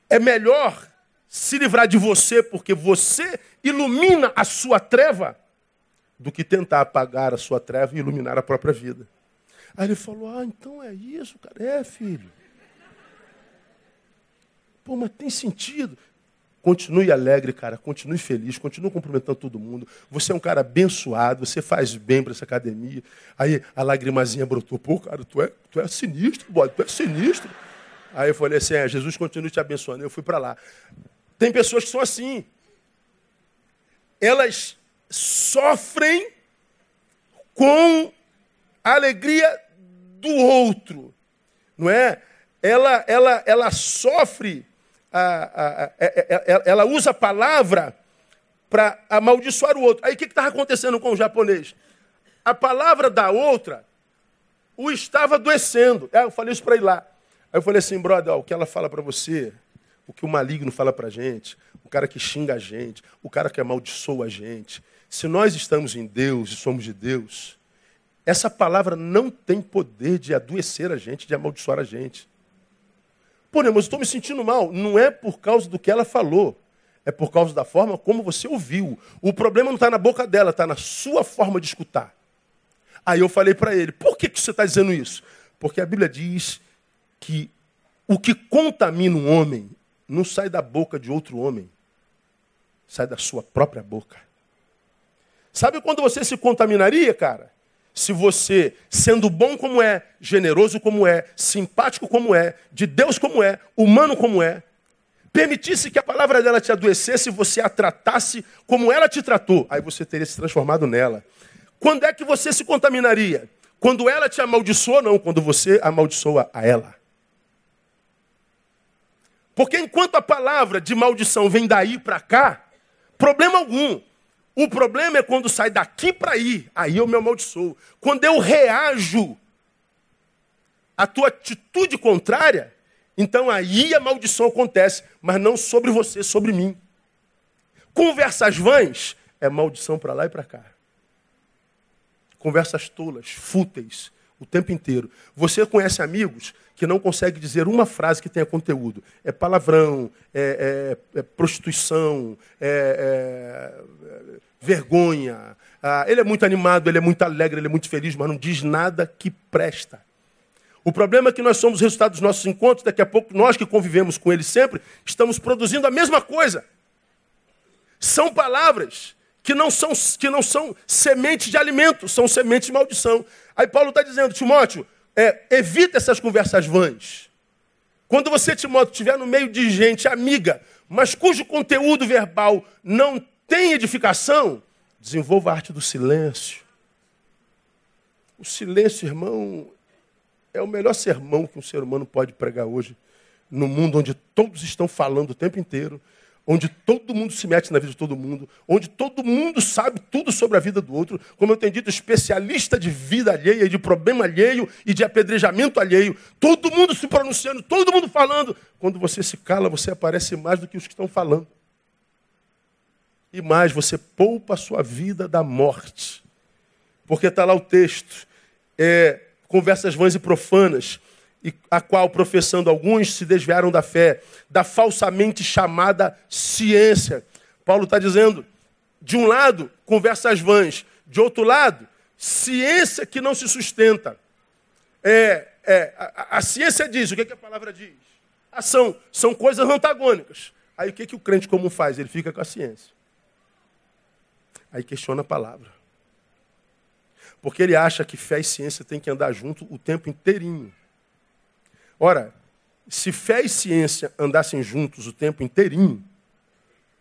É melhor se livrar de você porque você ilumina a sua treva do que tentar apagar a sua treva e iluminar a própria vida. Aí ele falou: Ah, então é isso, cara. É, filho. Pô, mas tem sentido. Continue alegre, cara. Continue feliz. Continue cumprimentando todo mundo. Você é um cara abençoado. Você faz bem para essa academia. Aí a lagrimazinha brotou. Pô, cara, tu é, tu é sinistro, boy. Tu é sinistro. Aí eu falei assim: é, Jesus continue te abençoando. Eu fui para lá. Tem pessoas que são assim. Elas sofrem com a alegria do outro. Não é? Ela, ela, ela sofre a, a, é, é, é, ela usa a palavra para amaldiçoar o outro. Aí o que estava acontecendo com o japonês? A palavra da outra o estava adoecendo. Aí eu falei isso para ele lá. Aí eu falei assim, brother, ó, o que ela fala para você, o que o maligno fala para a gente, o cara que xinga a gente, o cara que amaldiçoa a gente. Se nós estamos em Deus e somos de Deus, essa palavra não tem poder de adoecer a gente, de amaldiçoar a gente. Pô, mas eu estou me sentindo mal. Não é por causa do que ela falou. É por causa da forma como você ouviu. O problema não está na boca dela, está na sua forma de escutar. Aí eu falei para ele, por que, que você está dizendo isso? Porque a Bíblia diz que o que contamina um homem não sai da boca de outro homem, sai da sua própria boca. Sabe quando você se contaminaria, cara? Se você, sendo bom como é, generoso como é, simpático como é, de Deus como é, humano como é, permitisse que a palavra dela te adoecesse, você a tratasse como ela te tratou, aí você teria se transformado nela. Quando é que você se contaminaria? Quando ela te amaldiçoou, não, quando você amaldiçoa a ela. Porque enquanto a palavra de maldição vem daí para cá, problema algum. O problema é quando sai daqui para aí, aí eu me amaldiçoo. Quando eu reajo à tua atitude contrária, então aí a maldição acontece, mas não sobre você, sobre mim. Conversas vãs é maldição para lá e para cá. Conversas tolas, fúteis, o tempo inteiro. Você conhece amigos que não conseguem dizer uma frase que tenha conteúdo. É palavrão, é, é, é prostituição, é, é vergonha. Ah, ele é muito animado, ele é muito alegre, ele é muito feliz, mas não diz nada que presta. O problema é que nós somos resultado dos nossos encontros, daqui a pouco nós que convivemos com ele sempre, estamos produzindo a mesma coisa. São palavras que não são, que não são sementes de alimento, são sementes de maldição. Aí Paulo está dizendo, Timóteo, é, evita essas conversas vãs. Quando você, Timóteo, estiver no meio de gente amiga, mas cujo conteúdo verbal não tem edificação? Desenvolva a arte do silêncio. O silêncio, irmão, é o melhor sermão que um ser humano pode pregar hoje, no mundo onde todos estão falando o tempo inteiro, onde todo mundo se mete na vida de todo mundo, onde todo mundo sabe tudo sobre a vida do outro, como eu tenho dito, especialista de vida alheia, de problema alheio e de apedrejamento alheio, todo mundo se pronunciando, todo mundo falando. Quando você se cala, você aparece mais do que os que estão falando. E mais, você poupa a sua vida da morte. Porque está lá o texto, é, conversas vãs e profanas, e a qual, professando alguns, se desviaram da fé, da falsamente chamada ciência. Paulo está dizendo, de um lado, conversas vãs, de outro lado, ciência que não se sustenta. É, é, a, a, ciência diz, o que, que a palavra diz? Ação, são coisas antagônicas. Aí o que, que o crente comum faz? Ele fica com a ciência. Aí questiona a palavra. Porque ele acha que fé e ciência têm que andar junto o tempo inteirinho. Ora, se fé e ciência andassem juntos o tempo inteirinho,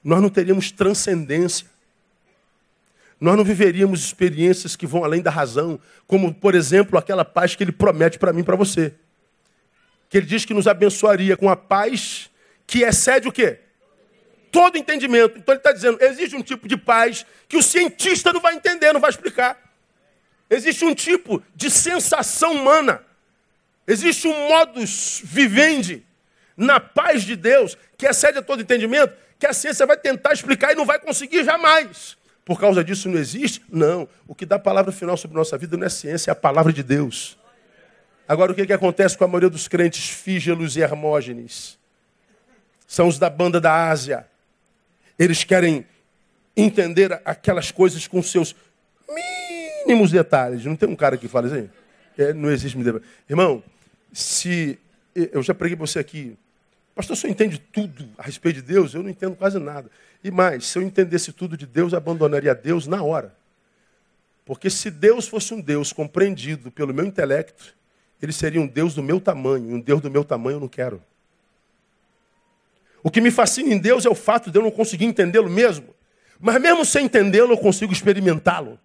nós não teríamos transcendência. Nós não viveríamos experiências que vão além da razão, como, por exemplo, aquela paz que ele promete para mim e para você. Que ele diz que nos abençoaria com a paz que excede o quê? Todo entendimento. Então ele está dizendo, existe um tipo de paz que o cientista não vai entender, não vai explicar. Existe um tipo de sensação humana Existe um modus vivendi na paz de Deus que excede a todo entendimento, que a ciência vai tentar explicar e não vai conseguir jamais. Por causa disso não existe? Não. O que dá a palavra final sobre nossa vida não é ciência, é a palavra de Deus. Agora, o que, que acontece com a maioria dos crentes fígelos e hermógenes? São os da banda da Ásia. Eles querem entender aquelas coisas com seus mínimos detalhes. Não tem um cara que fala assim? É, não existe. Irmão, se eu já preguei você aqui, pastor, senhor entende tudo a respeito de Deus? Eu não entendo quase nada. E mais, se eu entendesse tudo de Deus, abandonaria Deus na hora. Porque se Deus fosse um Deus compreendido pelo meu intelecto, ele seria um Deus do meu tamanho. Um Deus do meu tamanho eu não quero. O que me fascina em Deus é o fato de eu não conseguir entendê-lo mesmo. Mas mesmo sem entendê-lo, eu consigo experimentá-lo.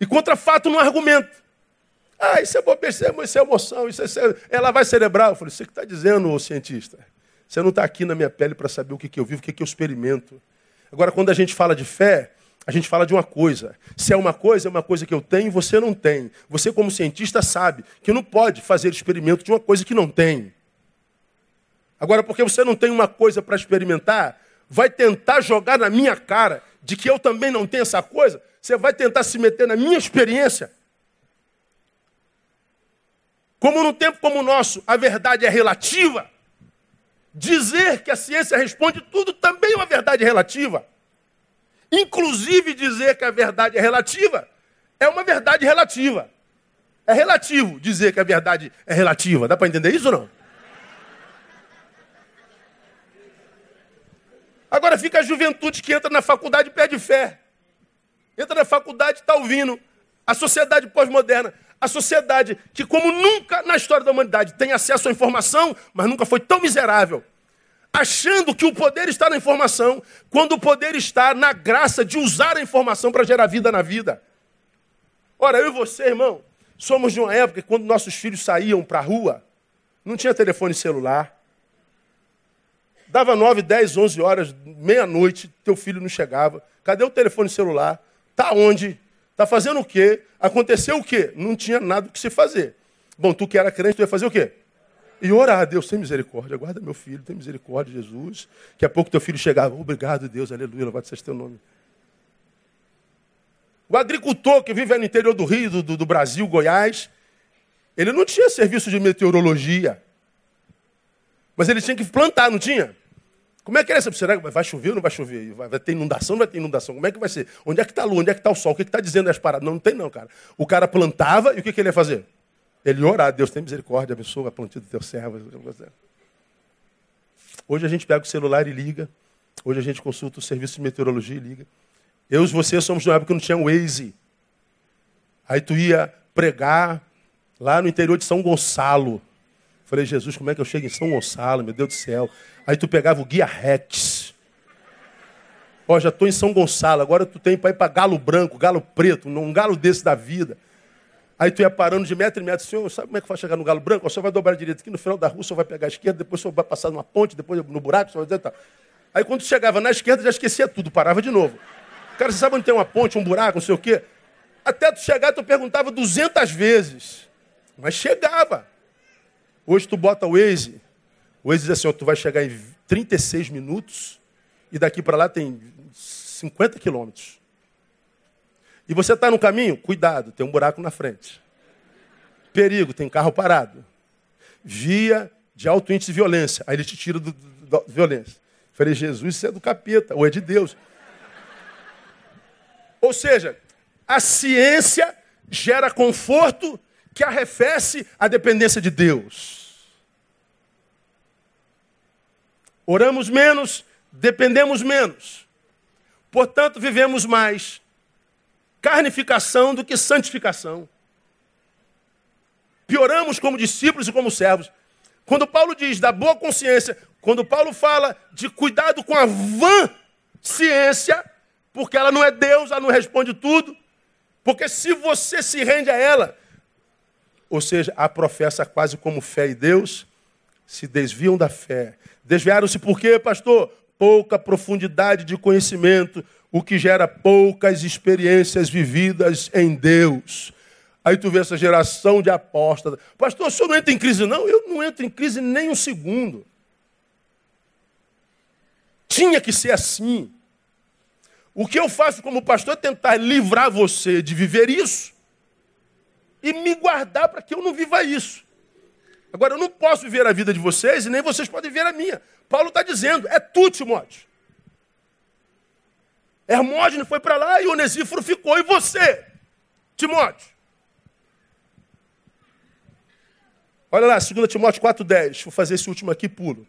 E contra fato não argumento. Ah, isso é bobeira, isso é emoção, isso é, ela vai celebrar. Eu falei, você que está dizendo, ô cientista? Você não está aqui na minha pele para saber o que, que eu vivo, o que, que eu experimento. Agora, quando a gente fala de fé, a gente fala de uma coisa. Se é uma coisa, é uma coisa que eu tenho e você não tem. Você, como cientista, sabe que não pode fazer experimento de uma coisa que não tem. Agora, porque você não tem uma coisa para experimentar, vai tentar jogar na minha cara de que eu também não tenho essa coisa, você vai tentar se meter na minha experiência. Como num tempo como o nosso, a verdade é relativa, dizer que a ciência responde tudo também é uma verdade relativa. Inclusive dizer que a verdade é relativa é uma verdade relativa. É relativo dizer que a verdade é relativa. Dá para entender isso ou não? Agora fica a juventude que entra na faculdade e pede fé. Entra na faculdade e está ouvindo. A sociedade pós-moderna a sociedade que, como nunca na história da humanidade, tem acesso à informação, mas nunca foi tão miserável, achando que o poder está na informação, quando o poder está na graça de usar a informação para gerar vida na vida. Ora, eu e você, irmão, somos de uma época que quando nossos filhos saíam para a rua, não tinha telefone celular. Dava 9, 10, 11 horas, meia-noite, teu filho não chegava. Cadê o telefone celular? Tá onde? Está fazendo o quê? Aconteceu o quê? Não tinha nada que se fazer. Bom, tu que era crente, tu ia fazer o quê? E orar, Deus, tem misericórdia, guarda meu filho, tem misericórdia, Jesus. Daqui a pouco teu filho chegava, obrigado, Deus, aleluia, louvado seja teu nome. O agricultor que vive no interior do Rio, do, do Brasil, Goiás, ele não tinha serviço de meteorologia. Mas ele tinha que plantar, não tinha? Como é que é essa? Será que vai chover ou não vai chover? Vai, ter inundação ou não vai ter inundação? Como é que vai ser? Onde é que está a lua? Onde é que está o sol? O que está dizendo as paradas? Não, não tem não, cara. O cara plantava e o que, que ele ia fazer? Ele ia orar. Deus tem misericórdia, abençoa a plantio do teu servo. Hoje a gente pega o celular e liga. Hoje a gente consulta o serviço de meteorologia e liga. Eu e você somos de uma época que não tinha Waze. Aí tu ia pregar lá no interior de São Gonçalo. Falei, Jesus, como é que eu chego em São Gonçalo, meu Deus do céu? Aí tu pegava o guia Rex. Ó, já estou em São Gonçalo, agora tu tem para ir para galo branco, galo preto, um galo desse da vida. Aí tu ia parando de metro em metro, senhor, sabe como é que vai chegar no galo branco? O senhor vai dobrar direito aqui, no final da rua o senhor vai pegar a esquerda, depois o senhor vai passar numa ponte, depois no buraco, o vai dizer, tá. Aí quando chegava na esquerda já esquecia tudo, parava de novo. Cara, você sabe onde tem uma ponte, um buraco, não sei o quê? Até tu chegar, tu perguntava 200 vezes. Mas chegava. Hoje tu bota o Waze, o Waze diz assim, ó, tu vai chegar em 36 minutos e daqui para lá tem 50 quilômetros. E você está no caminho? Cuidado, tem um buraco na frente. Perigo, tem carro parado. Via de alto índice de violência. Aí ele te tira do, do, do violência. falei, Jesus, isso é do capeta, ou é de Deus. Ou seja, a ciência gera conforto que arrefece a dependência de Deus. Oramos menos, dependemos menos. Portanto, vivemos mais carnificação do que santificação. Pioramos como discípulos e como servos. Quando Paulo diz da boa consciência, quando Paulo fala de cuidado com a vã ciência, porque ela não é Deus, ela não responde tudo, porque se você se rende a ela, ou seja, a professa quase como fé em Deus, se desviam da fé. Desviaram-se por quê, pastor? Pouca profundidade de conhecimento, o que gera poucas experiências vividas em Deus. Aí tu vê essa geração de apóstolos. Pastor, o senhor não entra em crise? Não, eu não entro em crise nem um segundo. Tinha que ser assim. O que eu faço como pastor é tentar livrar você de viver isso e me guardar para que eu não viva isso. Agora, eu não posso viver a vida de vocês e nem vocês podem viver a minha. Paulo está dizendo, é tu, Timóteo. Hermógenes foi para lá e Onesíforo ficou. E você, Timóteo? Olha lá, 2 Timóteo 4,10. Vou fazer esse último aqui, pulo.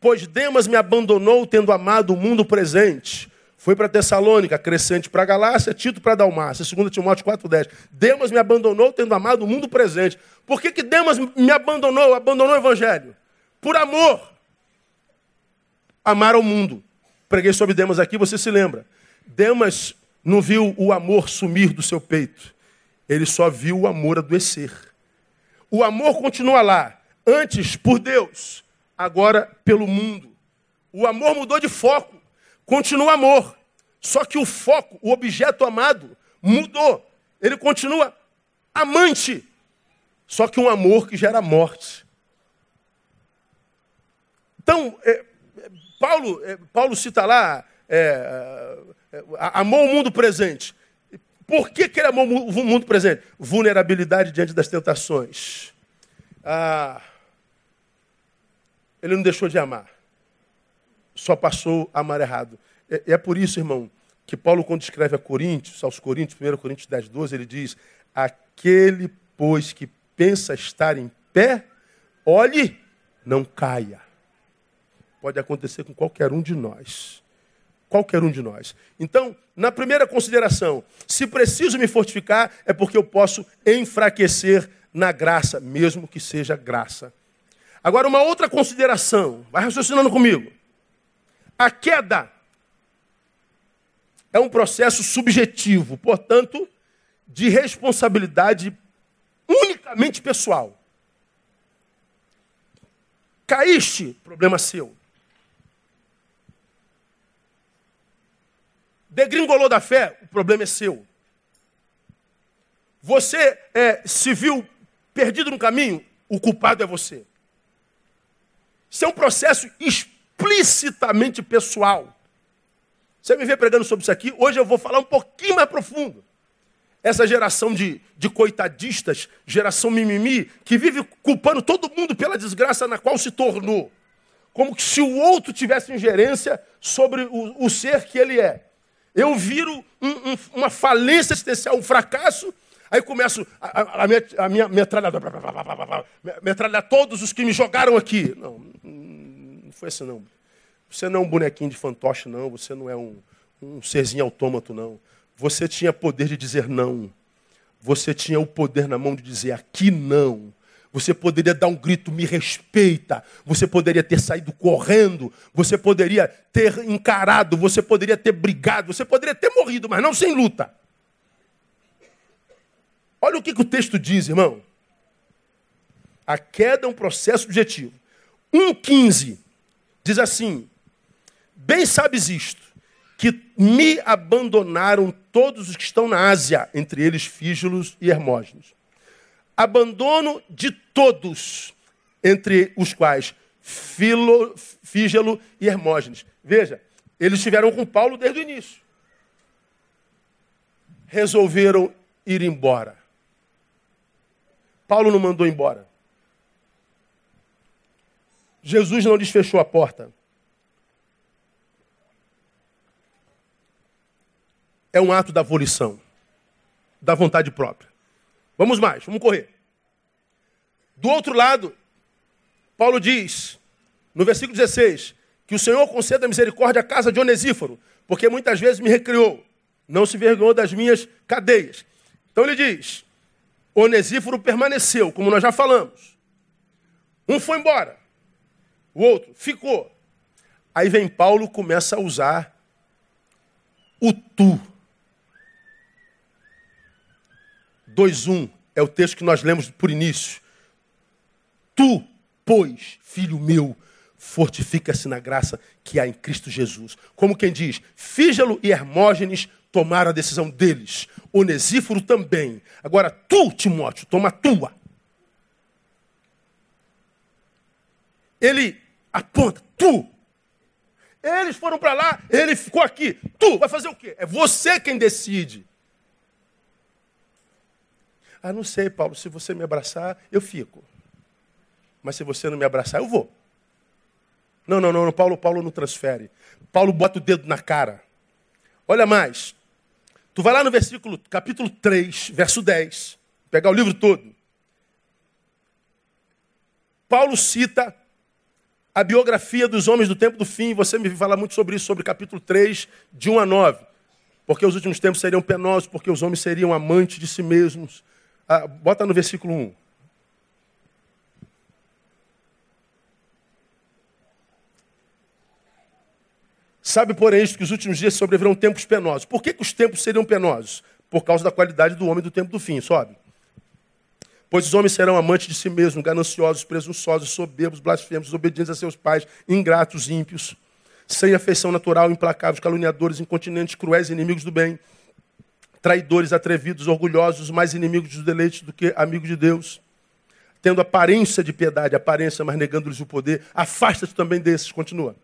Pois Demas me abandonou tendo amado o mundo presente foi para Tessalônica, Crescente para Galácia, Tito para Dalmácia, 2 Timóteo 4,10. Demas me abandonou tendo amado o mundo presente. Por que, que Demas me abandonou, abandonou o Evangelho? Por amor. Amar ao mundo. Preguei sobre Demas aqui, você se lembra. Demas não viu o amor sumir do seu peito. Ele só viu o amor adoecer. O amor continua lá. Antes por Deus, agora pelo mundo. O amor mudou de foco. Continua amor. Só que o foco, o objeto amado, mudou. Ele continua amante. Só que um amor que gera morte. Então, é, Paulo, é, Paulo cita lá, é, é amou o mundo presente. Por que, que ele amou o mundo presente? Vulnerabilidade diante das tentações. Ah, ele não deixou de amar só passou a amar errado. É, é por isso, irmão, que Paulo, quando escreve a Coríntios, aos Coríntios, 1 Coríntios 10, 12, ele diz: Aquele, pois, que pensa estar em pé, olhe, não caia. Pode acontecer com qualquer um de nós. Qualquer um de nós. Então, na primeira consideração, se preciso me fortificar, é porque eu posso enfraquecer na graça, mesmo que seja graça. Agora, uma outra consideração, vai raciocinando comigo. A queda é um processo subjetivo, portanto, de responsabilidade unicamente pessoal. Caíste, problema seu. Degringolou da fé, o problema é seu. Você é, se viu perdido no caminho, o culpado é você. Isso é um processo espiritual explicitamente pessoal. Você me vê pregando sobre isso aqui, hoje eu vou falar um pouquinho mais profundo. Essa geração de, de coitadistas, geração mimimi, que vive culpando todo mundo pela desgraça na qual se tornou. Como se o outro tivesse ingerência sobre o, o ser que ele é. Eu viro um, um, uma falência existencial, um fracasso, aí começo a, a, a, minha, a minha metralhar, metralhar todos os que me jogaram aqui. Não, foi assim, não. Você não é um bonequinho de fantoche, não. Você não é um, um serzinho autômato, não. Você tinha poder de dizer não. Você tinha o poder na mão de dizer aqui não. Você poderia dar um grito, me respeita. Você poderia ter saído correndo. Você poderia ter encarado. Você poderia ter brigado. Você poderia ter morrido, mas não sem luta. Olha o que, que o texto diz, irmão. A queda é um processo objetivo. 1,15 Diz assim: Bem sabes isto, que me abandonaram todos os que estão na Ásia, entre eles Fígilos e Hermógenes. Abandono de todos, entre os quais Filo, Fígelo e Hermógenes. Veja, eles estiveram com Paulo desde o início. Resolveram ir embora. Paulo não mandou embora. Jesus não lhes fechou a porta. É um ato da volição, da vontade própria. Vamos mais, vamos correr. Do outro lado, Paulo diz, no versículo 16, que o Senhor conceda misericórdia à casa de Onesíforo, porque muitas vezes me recriou, não se vergonhou das minhas cadeias. Então ele diz: Onesíforo permaneceu, como nós já falamos. Um foi embora, o outro ficou. Aí vem Paulo começa a usar o tu. 2:1 é o texto que nós lemos por início. Tu, pois, filho meu, fortifica-se na graça que há em Cristo Jesus. Como quem diz, Fígelo e Hermógenes tomaram a decisão deles. Onesíforo também. Agora tu, Timóteo, toma a tua. Ele aponta, tu. Eles foram para lá, ele ficou aqui. Tu vai fazer o quê? É você quem decide. Ah, não sei, Paulo, se você me abraçar, eu fico. Mas se você não me abraçar, eu vou. Não, não, não, Paulo, Paulo não transfere. Paulo bota o dedo na cara. Olha mais. Tu vai lá no versículo, capítulo 3, verso 10. Pegar o livro todo. Paulo cita a biografia dos homens do tempo do fim. Você me fala muito sobre isso, sobre capítulo 3, de 1 a 9. Porque os últimos tempos seriam penosos, porque os homens seriam amantes de si mesmos, ah, bota no versículo 1. Sabe, porém, isto que os últimos dias sobrevirão tempos penosos. Por que, que os tempos seriam penosos? Por causa da qualidade do homem do tempo do fim, sobe. Pois os homens serão amantes de si mesmos, gananciosos, presunçosos, soberbos, blasfemos, desobedientes a seus pais, ingratos, ímpios, sem afeição natural, implacáveis, caluniadores, incontinentes, cruéis, inimigos do bem traidores, atrevidos, orgulhosos, mais inimigos dos deleites do que amigos de Deus, tendo aparência de piedade, aparência, mas negando-lhes o poder. Afasta-te também desses, continua.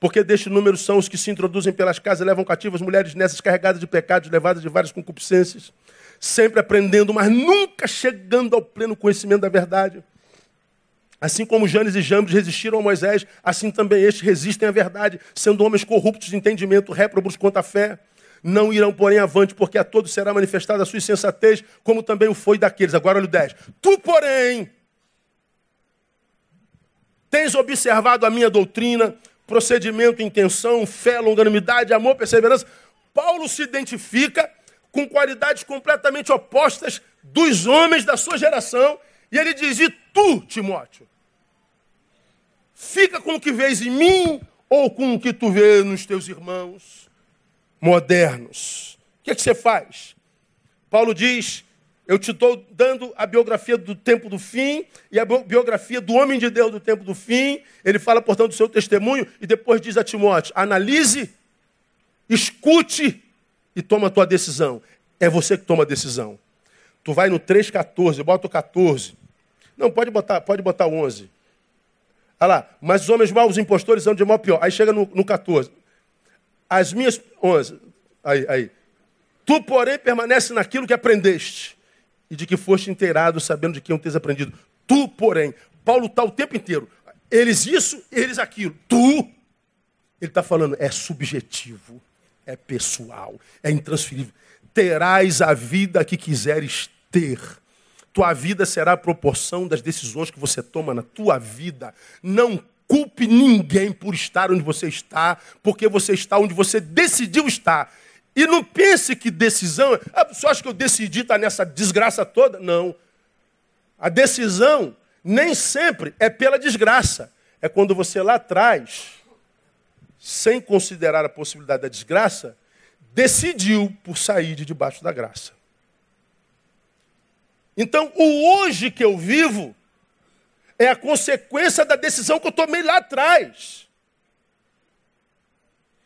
Porque deste número são os que se introduzem pelas casas levam cativas mulheres nessas carregadas de pecados, levadas de várias concupiscências, sempre aprendendo, mas nunca chegando ao pleno conhecimento da verdade. Assim como Janes e Jambres resistiram a Moisés, assim também estes resistem à verdade, sendo homens corruptos de entendimento, réprobos quanto à fé. Não irão, porém, avante, porque a todos será manifestada a sua insensatez, como também o foi daqueles. Agora olha o 10. Tu, porém, tens observado a minha doutrina, procedimento, intenção, fé, longanimidade, amor, perseverança. Paulo se identifica com qualidades completamente opostas dos homens da sua geração. E ele diz: E tu, Timóteo? Fica com o que vês em mim ou com o que tu vês nos teus irmãos? modernos. O que, é que você faz? Paulo diz: Eu te estou dando a biografia do tempo do fim e a biografia do homem de Deus do tempo do fim. Ele fala, portanto, do seu testemunho e depois diz a Timóteo: Analise, escute e toma a tua decisão. É você que toma a decisão. Tu vai no 3,14, bota o 14. Não, pode botar, pode botar o 11. Olha lá, mas os homens maus, os impostores, são de mal pior. Aí chega no, no 14 as minhas. 11. Aí, aí. Tu, porém, permanece naquilo que aprendeste e de que foste inteirado, sabendo de quem tens aprendido. Tu, porém. Paulo está o tempo inteiro. Eles isso, eles aquilo. Tu. Ele está falando, é subjetivo, é pessoal, é intransferível. Terás a vida que quiseres ter. Tua vida será a proporção das decisões que você toma na tua vida. Não culpe ninguém por estar onde você está, porque você está onde você decidiu estar. E não pense que decisão. A pessoa acha que eu decidi estar nessa desgraça toda? Não. A decisão nem sempre é pela desgraça. É quando você lá atrás, sem considerar a possibilidade da desgraça, decidiu por sair de debaixo da graça. Então, o hoje que eu vivo é a consequência da decisão que eu tomei lá atrás.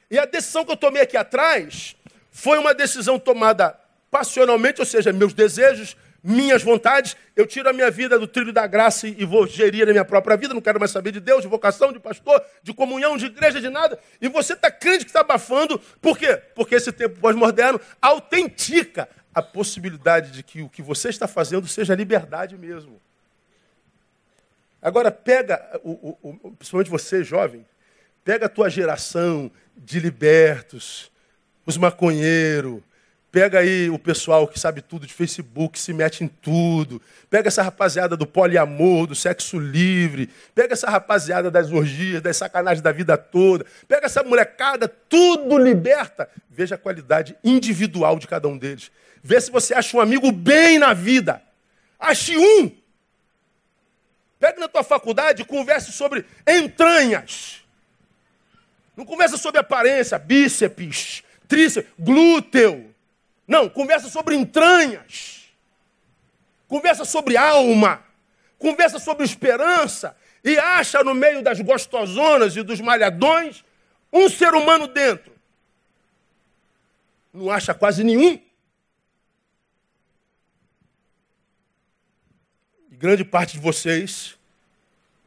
E a decisão que eu tomei aqui atrás foi uma decisão tomada passionalmente, ou seja, meus desejos, minhas vontades. Eu tiro a minha vida do trilho da graça e vou gerir a minha própria vida. Não quero mais saber de Deus, de vocação, de pastor, de comunhão, de igreja, de nada. E você está crente que está abafando. Por quê? Porque esse tempo pós-moderno autentica a possibilidade de que o que você está fazendo seja liberdade mesmo. Agora pega, o, o, o, principalmente você, jovem, pega a tua geração de libertos, os maconheiros, pega aí o pessoal que sabe tudo de Facebook, se mete em tudo, pega essa rapaziada do poliamor, do sexo livre, pega essa rapaziada das orgias, das sacanagens da vida toda, pega essa molecada, tudo liberta. Veja a qualidade individual de cada um deles. Vê se você acha um amigo bem na vida. Ache um. Pegue na tua faculdade e converse sobre entranhas. Não conversa sobre aparência, bíceps, tríceps, glúteo. Não, conversa sobre entranhas. Conversa sobre alma. Conversa sobre esperança. E acha no meio das gostosonas e dos malhadões um ser humano dentro. Não acha quase nenhum. E grande parte de vocês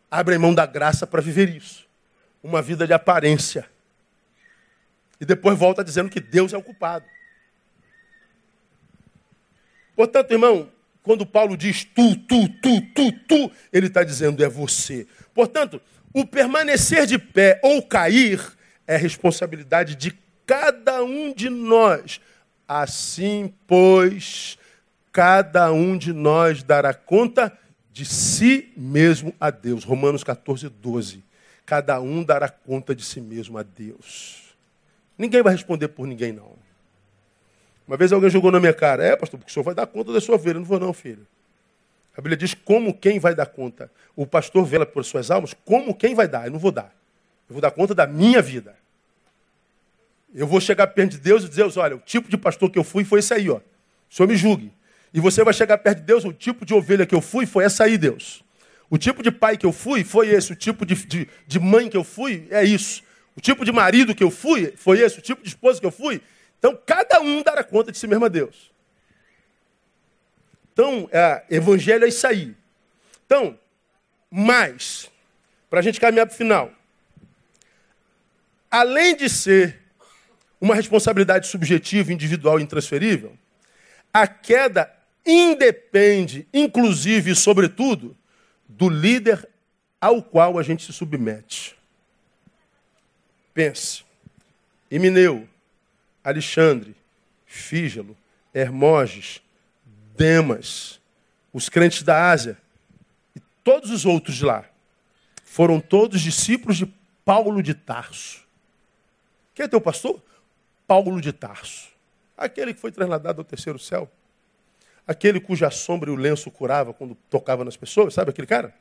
abrem mão da graça para viver isso. Uma vida de aparência. E depois volta dizendo que Deus é o culpado. Portanto, irmão, quando Paulo diz tu, tu, tu, tu, tu, ele está dizendo é você. Portanto, o permanecer de pé ou cair é responsabilidade de cada um de nós. Assim, pois, cada um de nós dará conta de si mesmo a Deus. Romanos 14, 12. Cada um dará conta de si mesmo a Deus. Ninguém vai responder por ninguém, não. Uma vez alguém jogou na minha cara, é, pastor, porque o senhor vai dar conta da sua ovelha. Eu não vou, não, filho. A Bíblia diz como quem vai dar conta. O pastor vela por suas almas, como quem vai dar. Eu não vou dar. Eu vou dar conta da minha vida. Eu vou chegar perto de Deus e dizer, olha, o tipo de pastor que eu fui foi esse aí, ó. O senhor me julgue. E você vai chegar perto de Deus, o tipo de ovelha que eu fui foi essa aí, Deus. O tipo de pai que eu fui foi esse. O tipo de, de, de mãe que eu fui é isso. O tipo de marido que eu fui foi esse. O tipo de esposa que eu fui. Então, cada um dará conta de si mesmo a Deus. Então, é, evangelho é isso aí. Então, mais, para a gente caminhar para o final. Além de ser uma responsabilidade subjetiva, individual e intransferível, a queda independe, inclusive e sobretudo, do líder ao qual a gente se submete. Pense. Emineu, Alexandre, Fígelo, Hermoges, Demas, os crentes da Ásia e todos os outros de lá foram todos discípulos de Paulo de Tarso. Quem é teu pastor? Paulo de Tarso. Aquele que foi trasladado ao terceiro céu. Aquele cuja sombra e o lenço curava quando tocava nas pessoas, sabe aquele cara?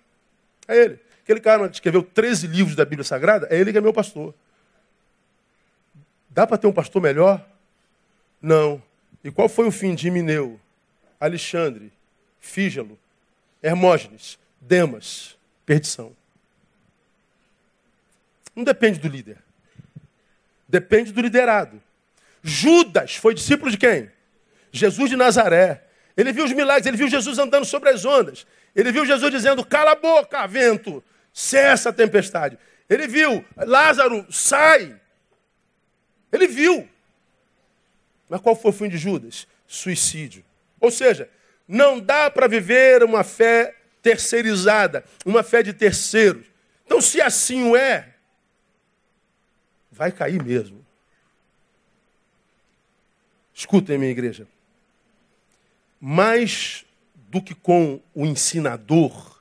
É ele. Aquele cara que escreveu 13 livros da Bíblia Sagrada, é ele que é meu pastor. Dá para ter um pastor melhor? Não. E qual foi o fim de Mineu, Alexandre, Fígelo, Hermógenes, Demas? Perdição. Não depende do líder. Depende do liderado. Judas foi discípulo de quem? Jesus de Nazaré. Ele viu os milagres, ele viu Jesus andando sobre as ondas. Ele viu Jesus dizendo: Cala a boca, vento, cessa a tempestade. Ele viu Lázaro, sai. Ele viu. Mas qual foi o fim de Judas? Suicídio. Ou seja, não dá para viver uma fé terceirizada, uma fé de terceiros. Então, se assim o é, vai cair mesmo. Escutem, minha igreja mais do que com o ensinador,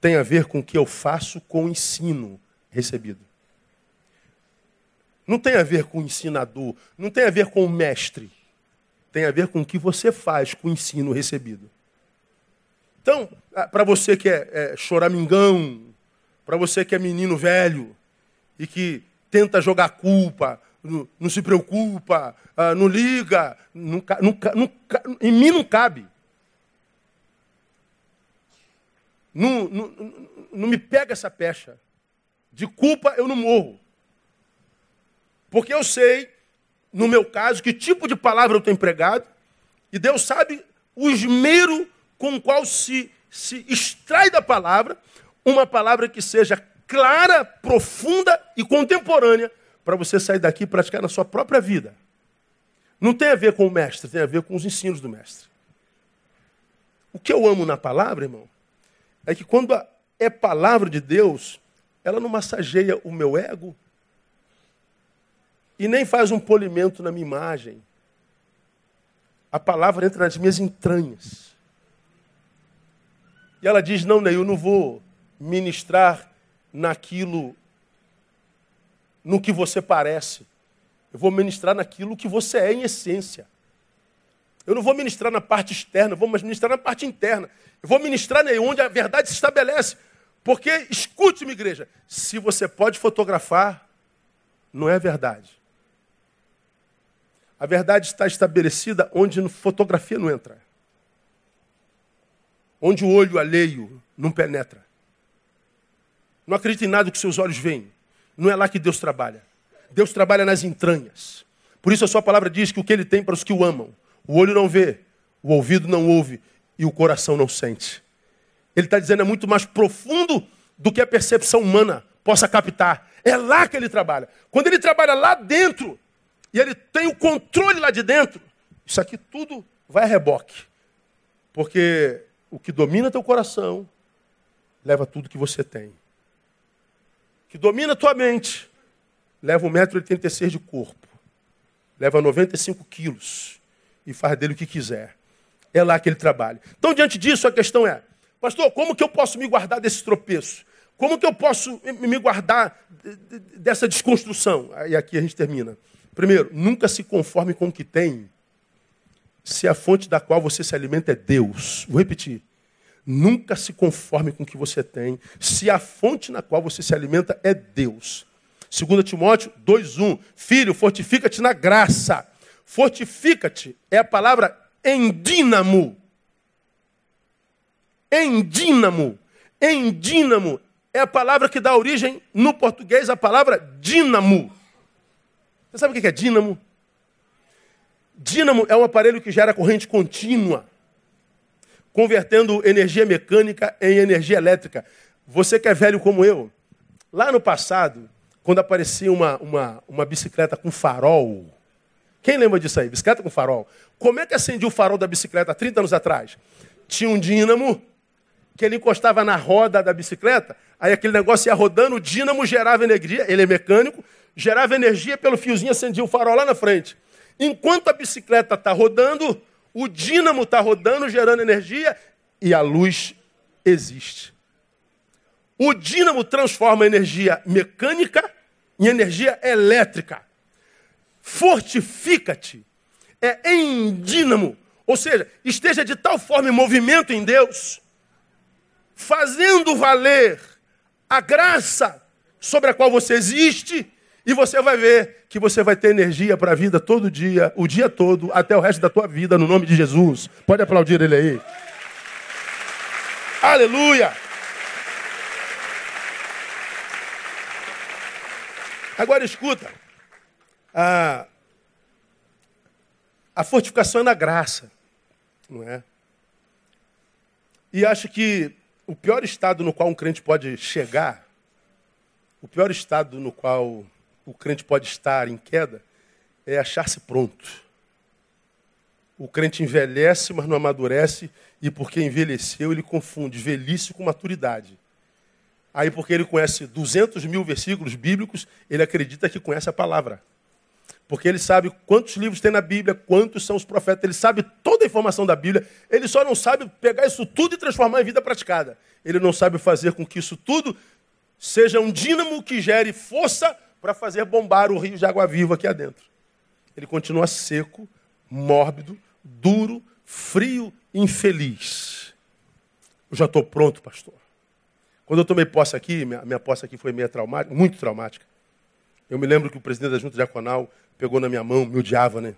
tem a ver com o que eu faço com o ensino recebido. Não tem a ver com o ensinador, não tem a ver com o mestre. Tem a ver com o que você faz com o ensino recebido. Então, ah, para você que é, é choramingão, para você que é menino velho e que tenta jogar culpa, não, não se preocupa, uh, não liga, nunca, nunca, em mim não cabe. Não, não, não me pega essa pecha. De culpa eu não morro. Porque eu sei, no meu caso, que tipo de palavra eu tenho empregado, e Deus sabe o esmero com o qual se, se extrai da palavra uma palavra que seja clara, profunda e contemporânea para você sair daqui e praticar na sua própria vida. Não tem a ver com o mestre, tem a ver com os ensinos do mestre. O que eu amo na palavra, irmão, é que quando é palavra de Deus, ela não massageia o meu ego e nem faz um polimento na minha imagem. A palavra entra nas minhas entranhas. E ela diz: Não, Ney, eu não vou ministrar naquilo, no que você parece. Eu vou ministrar naquilo que você é em essência. Eu não vou ministrar na parte externa, eu vou ministrar na parte interna. Eu vou ministrar Ney, onde a verdade se estabelece. Porque, escute-me, igreja, se você pode fotografar, não é verdade. A verdade está estabelecida onde fotografia não entra. Onde o olho alheio não penetra. Não acredite em nada que seus olhos veem. Não é lá que Deus trabalha. Deus trabalha nas entranhas. Por isso a sua palavra diz que o que ele tem para os que o amam, o olho não vê, o ouvido não ouve e o coração não sente. Ele está dizendo é muito mais profundo do que a percepção humana possa captar. É lá que ele trabalha. Quando ele trabalha lá dentro e ele tem o controle lá de dentro, isso aqui tudo vai a reboque. Porque o que domina teu coração leva tudo que você tem. O que domina tua mente leva 1,86m de corpo. Leva 95 quilos. E faz dele o que quiser. É lá que ele trabalha. Então, diante disso, a questão é: Pastor, como que eu posso me guardar desse tropeço? Como que eu posso me guardar dessa desconstrução? E aqui a gente termina. Primeiro, nunca se conforme com o que tem, se a fonte da qual você se alimenta é Deus. Vou repetir. Nunca se conforme com o que você tem, se a fonte na qual você se alimenta é Deus. 2 Timóteo 2,1. Filho, fortifica-te na graça. Fortifica-te é a palavra endínamo. Endínamo. Endínamo é a palavra que dá origem no português à palavra dínamo. Você sabe o que é dínamo? Dínamo é um aparelho que gera corrente contínua, convertendo energia mecânica em energia elétrica. Você que é velho como eu, lá no passado, quando aparecia uma, uma, uma bicicleta com farol, quem lembra disso aí? Bicicleta com farol. Como é que acendia o farol da bicicleta há 30 anos atrás? Tinha um dínamo que ele encostava na roda da bicicleta, aí aquele negócio ia rodando, o dínamo gerava energia, ele é mecânico, gerava energia pelo fiozinho, acendia o farol lá na frente. Enquanto a bicicleta está rodando, o dínamo está rodando, gerando energia, e a luz existe. O dínamo transforma energia mecânica em energia elétrica. Fortifica-te. É em dínamo. Ou seja, esteja de tal forma em movimento em Deus fazendo valer a graça sobre a qual você existe, e você vai ver que você vai ter energia para a vida todo dia, o dia todo, até o resto da tua vida, no nome de Jesus. Pode aplaudir ele aí. Aleluia! Agora escuta. A, a fortificação é na graça, não é? E acho que o pior estado no qual um crente pode chegar, o pior estado no qual o crente pode estar em queda, é achar-se pronto. O crente envelhece, mas não amadurece, e porque envelheceu, ele confunde velhice com maturidade. Aí, porque ele conhece 200 mil versículos bíblicos, ele acredita que conhece a palavra. Porque ele sabe quantos livros tem na Bíblia, quantos são os profetas, ele sabe toda a informação da Bíblia, ele só não sabe pegar isso tudo e transformar em vida praticada. Ele não sabe fazer com que isso tudo seja um dínamo que gere força para fazer bombar o rio de água viva aqui adentro. Ele continua seco, mórbido, duro, frio, infeliz. Eu já estou pronto, pastor. Quando eu tomei posse aqui, minha, minha posse aqui foi meio traumática, muito traumática. Eu me lembro que o presidente da junta diaconal pegou na minha mão, me odiava, né?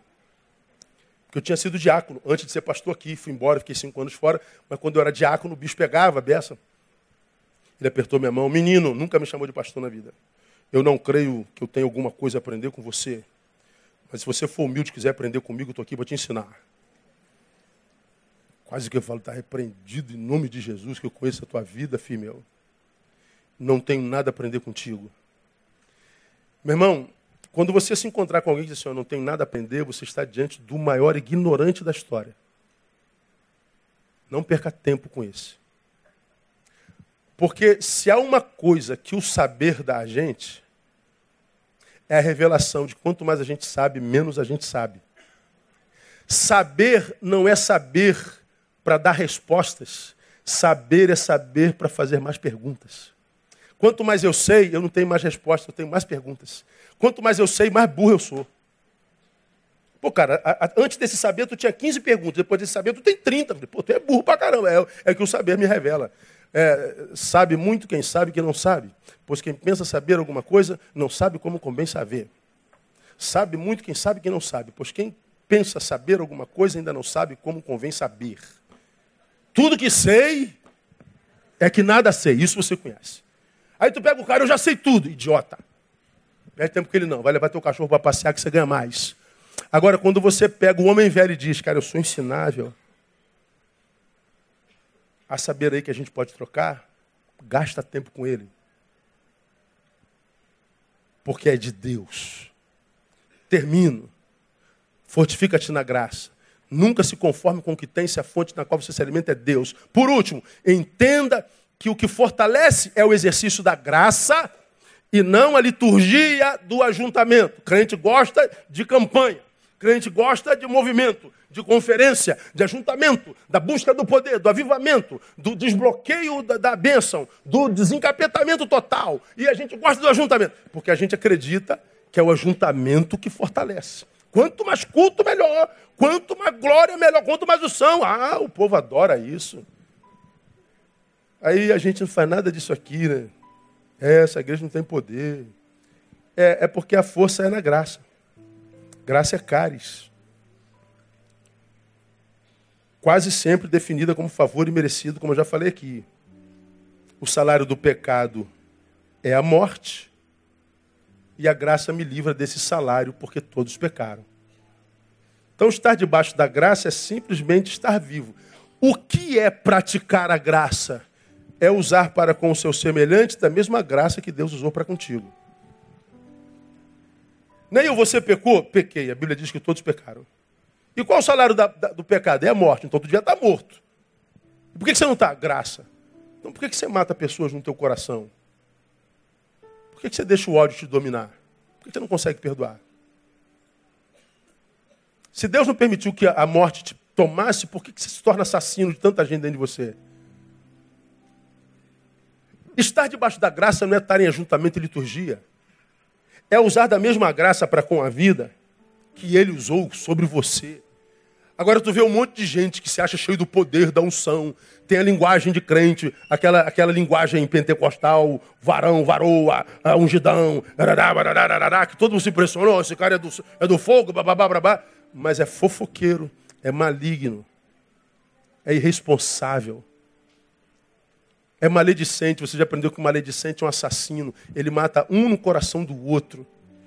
Porque eu tinha sido diácono antes de ser pastor aqui, fui embora, fiquei cinco anos fora, mas quando eu era diácono, o bicho pegava a beça. Ele apertou minha mão, menino, nunca me chamou de pastor na vida. Eu não creio que eu tenha alguma coisa a aprender com você. Mas se você for humilde e quiser aprender comigo, eu estou aqui para te ensinar. Quase que eu falo, está repreendido em nome de Jesus, que eu conheço a tua vida, filho meu. Não tenho nada a aprender contigo. Meu irmão, quando você se encontrar com alguém que diz assim, eu não tenho nada a aprender, você está diante do maior ignorante da história. Não perca tempo com esse. Porque se há uma coisa que o saber dá a gente, é a revelação de quanto mais a gente sabe, menos a gente sabe. Saber não é saber para dar respostas, saber é saber para fazer mais perguntas. Quanto mais eu sei, eu não tenho mais respostas, eu tenho mais perguntas. Quanto mais eu sei, mais burro eu sou. Pô, cara, a, a, antes desse saber, tu tinha 15 perguntas. Depois desse saber, tu tem 30. Pô, tu é burro pra caramba. É, é que o saber me revela. É, sabe muito quem sabe que não sabe. Pois quem pensa saber alguma coisa, não sabe como convém saber. Sabe muito quem sabe que não sabe. Pois quem pensa saber alguma coisa, ainda não sabe como convém saber. Tudo que sei é que nada sei. Isso você conhece. Aí tu pega o cara, eu já sei tudo. Idiota. Perde tempo que ele não. Vai levar teu cachorro para passear que você ganha mais. Agora, quando você pega o homem velho e diz, cara, eu sou ensinável, a saber aí que a gente pode trocar, gasta tempo com ele. Porque é de Deus. Termino. Fortifica-te na graça. Nunca se conforme com o que tem, se a fonte na qual você se alimenta é Deus. Por último, entenda que o que fortalece é o exercício da graça e não a liturgia do ajuntamento. O crente gosta de campanha, crente gosta de movimento, de conferência, de ajuntamento, da busca do poder, do avivamento, do desbloqueio da, da bênção, do desencapetamento total. E a gente gosta do ajuntamento, porque a gente acredita que é o ajuntamento que fortalece. Quanto mais culto, melhor. Quanto mais glória, melhor. Quanto mais o são. Ah, o povo adora isso. Aí a gente não faz nada disso aqui, né? É, essa igreja não tem poder. É, é porque a força é na graça. Graça é caris. Quase sempre definida como favor e merecido, como eu já falei aqui. O salário do pecado é a morte. E a graça me livra desse salário, porque todos pecaram. Então, estar debaixo da graça é simplesmente estar vivo. O que é praticar a graça? é usar para com o seu semelhante da mesma graça que Deus usou para contigo. Nem eu, você pecou? Pequei. A Bíblia diz que todos pecaram. E qual o salário da, da, do pecado? É a morte. Então tu devia estar morto. por que, que você não está? Graça. Então por que, que você mata pessoas no teu coração? Por que, que você deixa o ódio te dominar? Por que, que você não consegue perdoar? Se Deus não permitiu que a morte te tomasse, por que, que você se torna assassino de tanta gente dentro de você? Estar debaixo da graça não é estar em ajuntamento e liturgia. É usar da mesma graça para com a vida que ele usou sobre você. Agora tu vê um monte de gente que se acha cheio do poder da unção, tem a linguagem de crente, aquela, aquela linguagem pentecostal, varão, varoa, ungidão, que todo mundo se impressionou, esse cara é do, é do fogo, babá, babá, mas é fofoqueiro, é maligno, é irresponsável. É maledicente, você já aprendeu que o maledicente é um assassino. Ele mata um no coração do outro.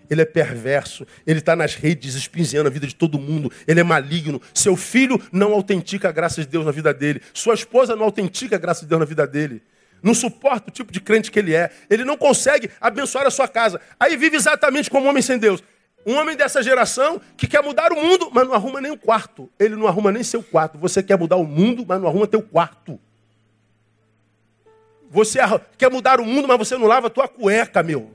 Ele é perverso, ele está nas redes espinzando a vida de todo mundo, ele é maligno. Seu filho não autentica a graça de Deus na vida dele. Sua esposa não autentica a graça de Deus na vida dele. Não suporta o tipo de crente que ele é. Ele não consegue abençoar a sua casa. Aí vive exatamente como um homem sem Deus. Um homem dessa geração que quer mudar o mundo, mas não arruma nem o quarto. Ele não arruma nem seu quarto. Você quer mudar o mundo, mas não arruma teu quarto. Você quer mudar o mundo, mas você não lava a tua cueca, meu.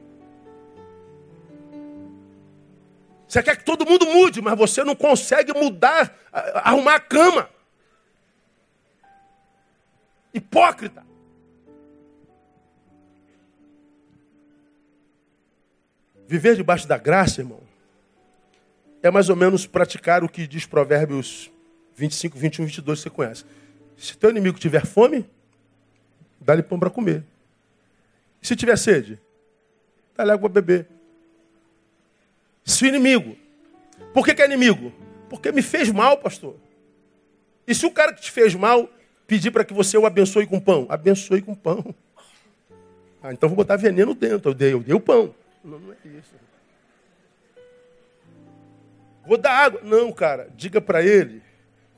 Você quer que todo mundo mude, mas você não consegue mudar, arrumar a cama. Hipócrita. Viver debaixo da graça, irmão, é mais ou menos praticar o que diz Provérbios 25, 21, 22, você conhece. Se teu inimigo tiver fome, Dá-lhe pão para comer. Se tiver sede, dá-lhe água para beber. Se o inimigo. Por que, que é inimigo? Porque me fez mal, pastor. E se o cara que te fez mal pedir para que você o abençoe com pão? Abençoe com pão. Ah, então vou botar veneno dentro. Eu dei, eu dei o pão. Não, não é isso. Vou dar água. Não, cara, diga para ele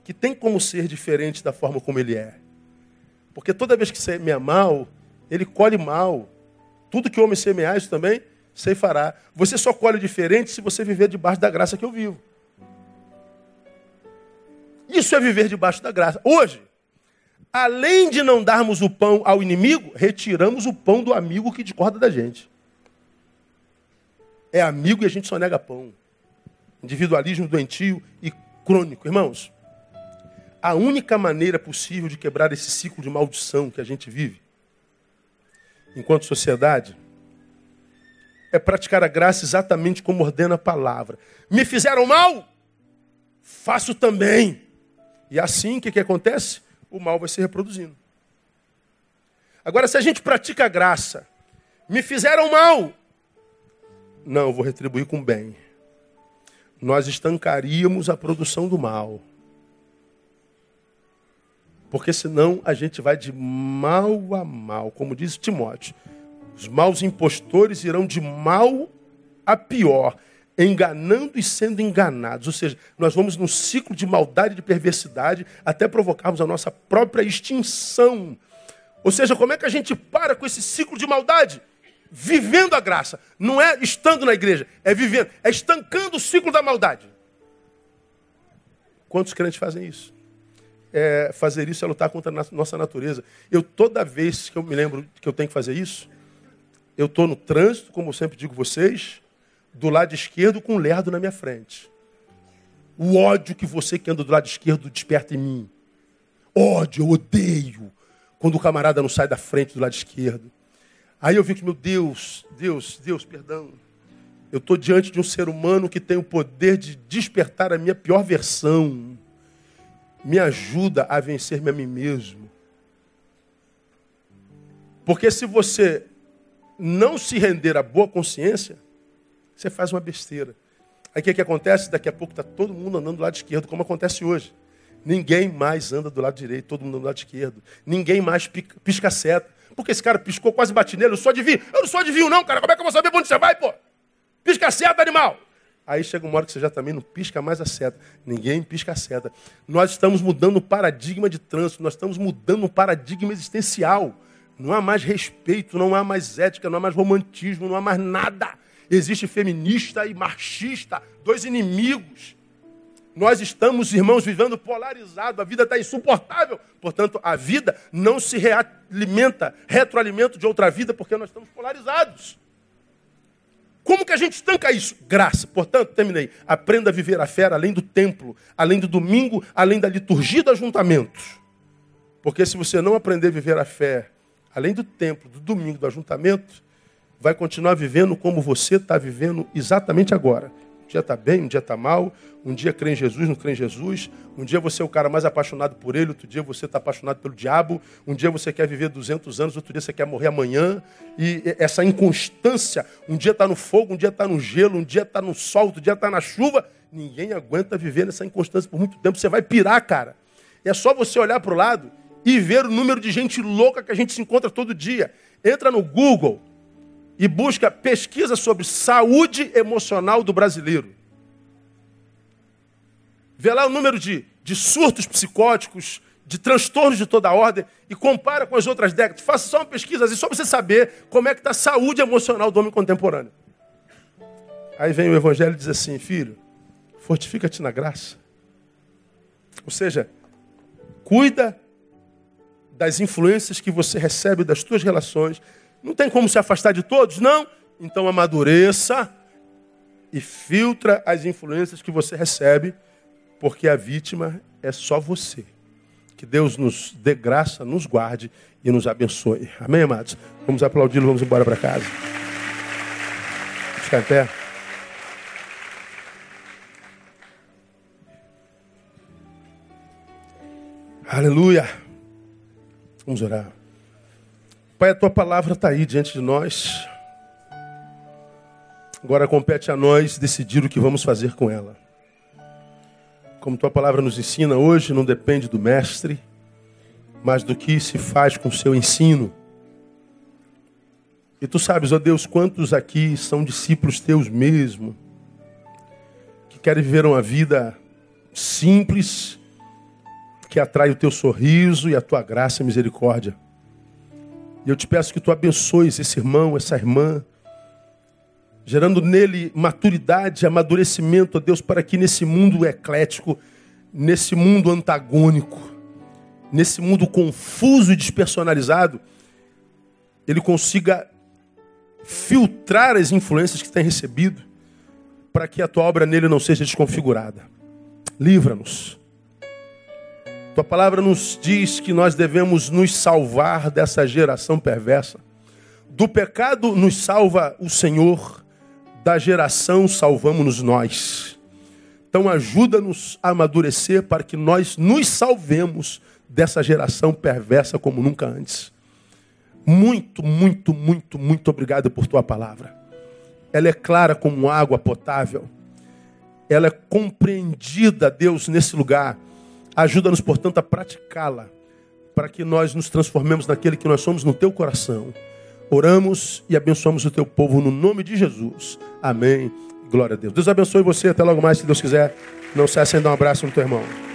que tem como ser diferente da forma como ele é. Porque toda vez que semeia mal, ele colhe mal. Tudo que o homem semear, isso também você fará. Você só colhe diferente se você viver debaixo da graça que eu vivo. Isso é viver debaixo da graça. Hoje, além de não darmos o pão ao inimigo, retiramos o pão do amigo que discorda da gente. É amigo e a gente só nega pão. Individualismo doentio e crônico. Irmãos, a única maneira possível de quebrar esse ciclo de maldição que a gente vive, enquanto sociedade, é praticar a graça exatamente como ordena a palavra. Me fizeram mal? Faço também. E assim, o que, que acontece? O mal vai se reproduzindo. Agora, se a gente pratica a graça, me fizeram mal. Não, vou retribuir com bem. Nós estancaríamos a produção do mal. Porque senão a gente vai de mal a mal, como diz Timóteo. Os maus impostores irão de mal a pior enganando e sendo enganados. Ou seja, nós vamos num ciclo de maldade e de perversidade até provocarmos a nossa própria extinção. Ou seja, como é que a gente para com esse ciclo de maldade? Vivendo a graça. Não é estando na igreja, é vivendo, é estancando o ciclo da maldade. Quantos crentes fazem isso? É, fazer isso é lutar contra a nossa natureza. Eu, toda vez que eu me lembro que eu tenho que fazer isso, eu estou no trânsito, como eu sempre digo vocês, do lado esquerdo com um lerdo na minha frente. O ódio que você que anda do lado esquerdo desperta em mim. Ódio, eu odeio quando o camarada não sai da frente do lado esquerdo. Aí eu que, meu Deus, Deus, Deus, perdão. Eu estou diante de um ser humano que tem o poder de despertar a minha pior versão. Me ajuda a vencer-me a mim mesmo. Porque se você não se render à boa consciência, você faz uma besteira. Aí o que, que acontece? Daqui a pouco está todo mundo andando do lado esquerdo, como acontece hoje. Ninguém mais anda do lado direito, todo mundo do lado esquerdo. Ninguém mais pica, pisca seta. Porque esse cara piscou, quase bati nele. Eu sou adivinho. Eu não sou adivinho, não, cara. Como é que eu vou saber onde você vai, pô? Pisca seta, animal. Aí chega uma hora que você já também não pisca mais a seta. Ninguém pisca a seta. Nós estamos mudando o paradigma de trânsito, nós estamos mudando o paradigma existencial. Não há mais respeito, não há mais ética, não há mais romantismo, não há mais nada. Existe feminista e machista, dois inimigos. Nós estamos, irmãos, vivendo polarizado, a vida está insuportável. Portanto, a vida não se realimenta, retroalimenta de outra vida, porque nós estamos polarizados. Como que a gente estanca isso? Graça. Portanto, terminei. Aprenda a viver a fé além do templo, além do domingo, além da liturgia do ajuntamento. Porque se você não aprender a viver a fé além do templo, do domingo, do ajuntamento, vai continuar vivendo como você está vivendo exatamente agora. Um dia está bem, um dia está mal, um dia crê em Jesus, não crê em Jesus, um dia você é o cara mais apaixonado por ele, outro dia você está apaixonado pelo diabo, um dia você quer viver 200 anos, outro dia você quer morrer amanhã, e essa inconstância, um dia está no fogo, um dia está no gelo, um dia está no sol, outro dia está na chuva, ninguém aguenta viver nessa inconstância por muito tempo, você vai pirar, cara. É só você olhar para o lado e ver o número de gente louca que a gente se encontra todo dia. Entra no Google, e busca pesquisa sobre saúde emocional do brasileiro. Vê lá o número de, de surtos psicóticos, de transtornos de toda a ordem e compara com as outras décadas. Faça só uma pesquisa assim, só para você saber como é que está a saúde emocional do homem contemporâneo. Aí vem o Evangelho e diz assim, filho, fortifica-te na graça. Ou seja, cuida das influências que você recebe das tuas relações, não tem como se afastar de todos? Não. Então amadureça e filtra as influências que você recebe, porque a vítima é só você. Que Deus nos dê graça, nos guarde e nos abençoe. Amém, amados? Vamos aplaudir, vamos embora para casa. Ficar em pé. Aleluia. Vamos orar. Pai, a tua palavra está aí diante de nós. Agora compete a nós decidir o que vamos fazer com ela. Como tua palavra nos ensina hoje, não depende do mestre, mas do que se faz com o seu ensino. E tu sabes, ó Deus, quantos aqui são discípulos teus mesmo, que querem viver uma vida simples, que atrai o teu sorriso e a tua graça e misericórdia. E eu te peço que tu abençoes esse irmão, essa irmã, gerando nele maturidade, amadurecimento, ó Deus, para que nesse mundo eclético, nesse mundo antagônico, nesse mundo confuso e despersonalizado, ele consiga filtrar as influências que tem recebido, para que a tua obra nele não seja desconfigurada. Livra-nos. Tua palavra nos diz que nós devemos nos salvar dessa geração perversa. Do pecado nos salva o Senhor da geração salvamos-nos nós. Então ajuda-nos a amadurecer para que nós nos salvemos dessa geração perversa como nunca antes. Muito, muito, muito, muito obrigado por tua palavra. Ela é clara como água potável. Ela é compreendida, Deus, nesse lugar. Ajuda-nos, portanto, a praticá-la, para que nós nos transformemos naquele que nós somos no teu coração. Oramos e abençoamos o teu povo no nome de Jesus. Amém. Glória a Deus. Deus abençoe você. Até logo mais, se Deus quiser. Não cesse em dar um abraço no teu irmão.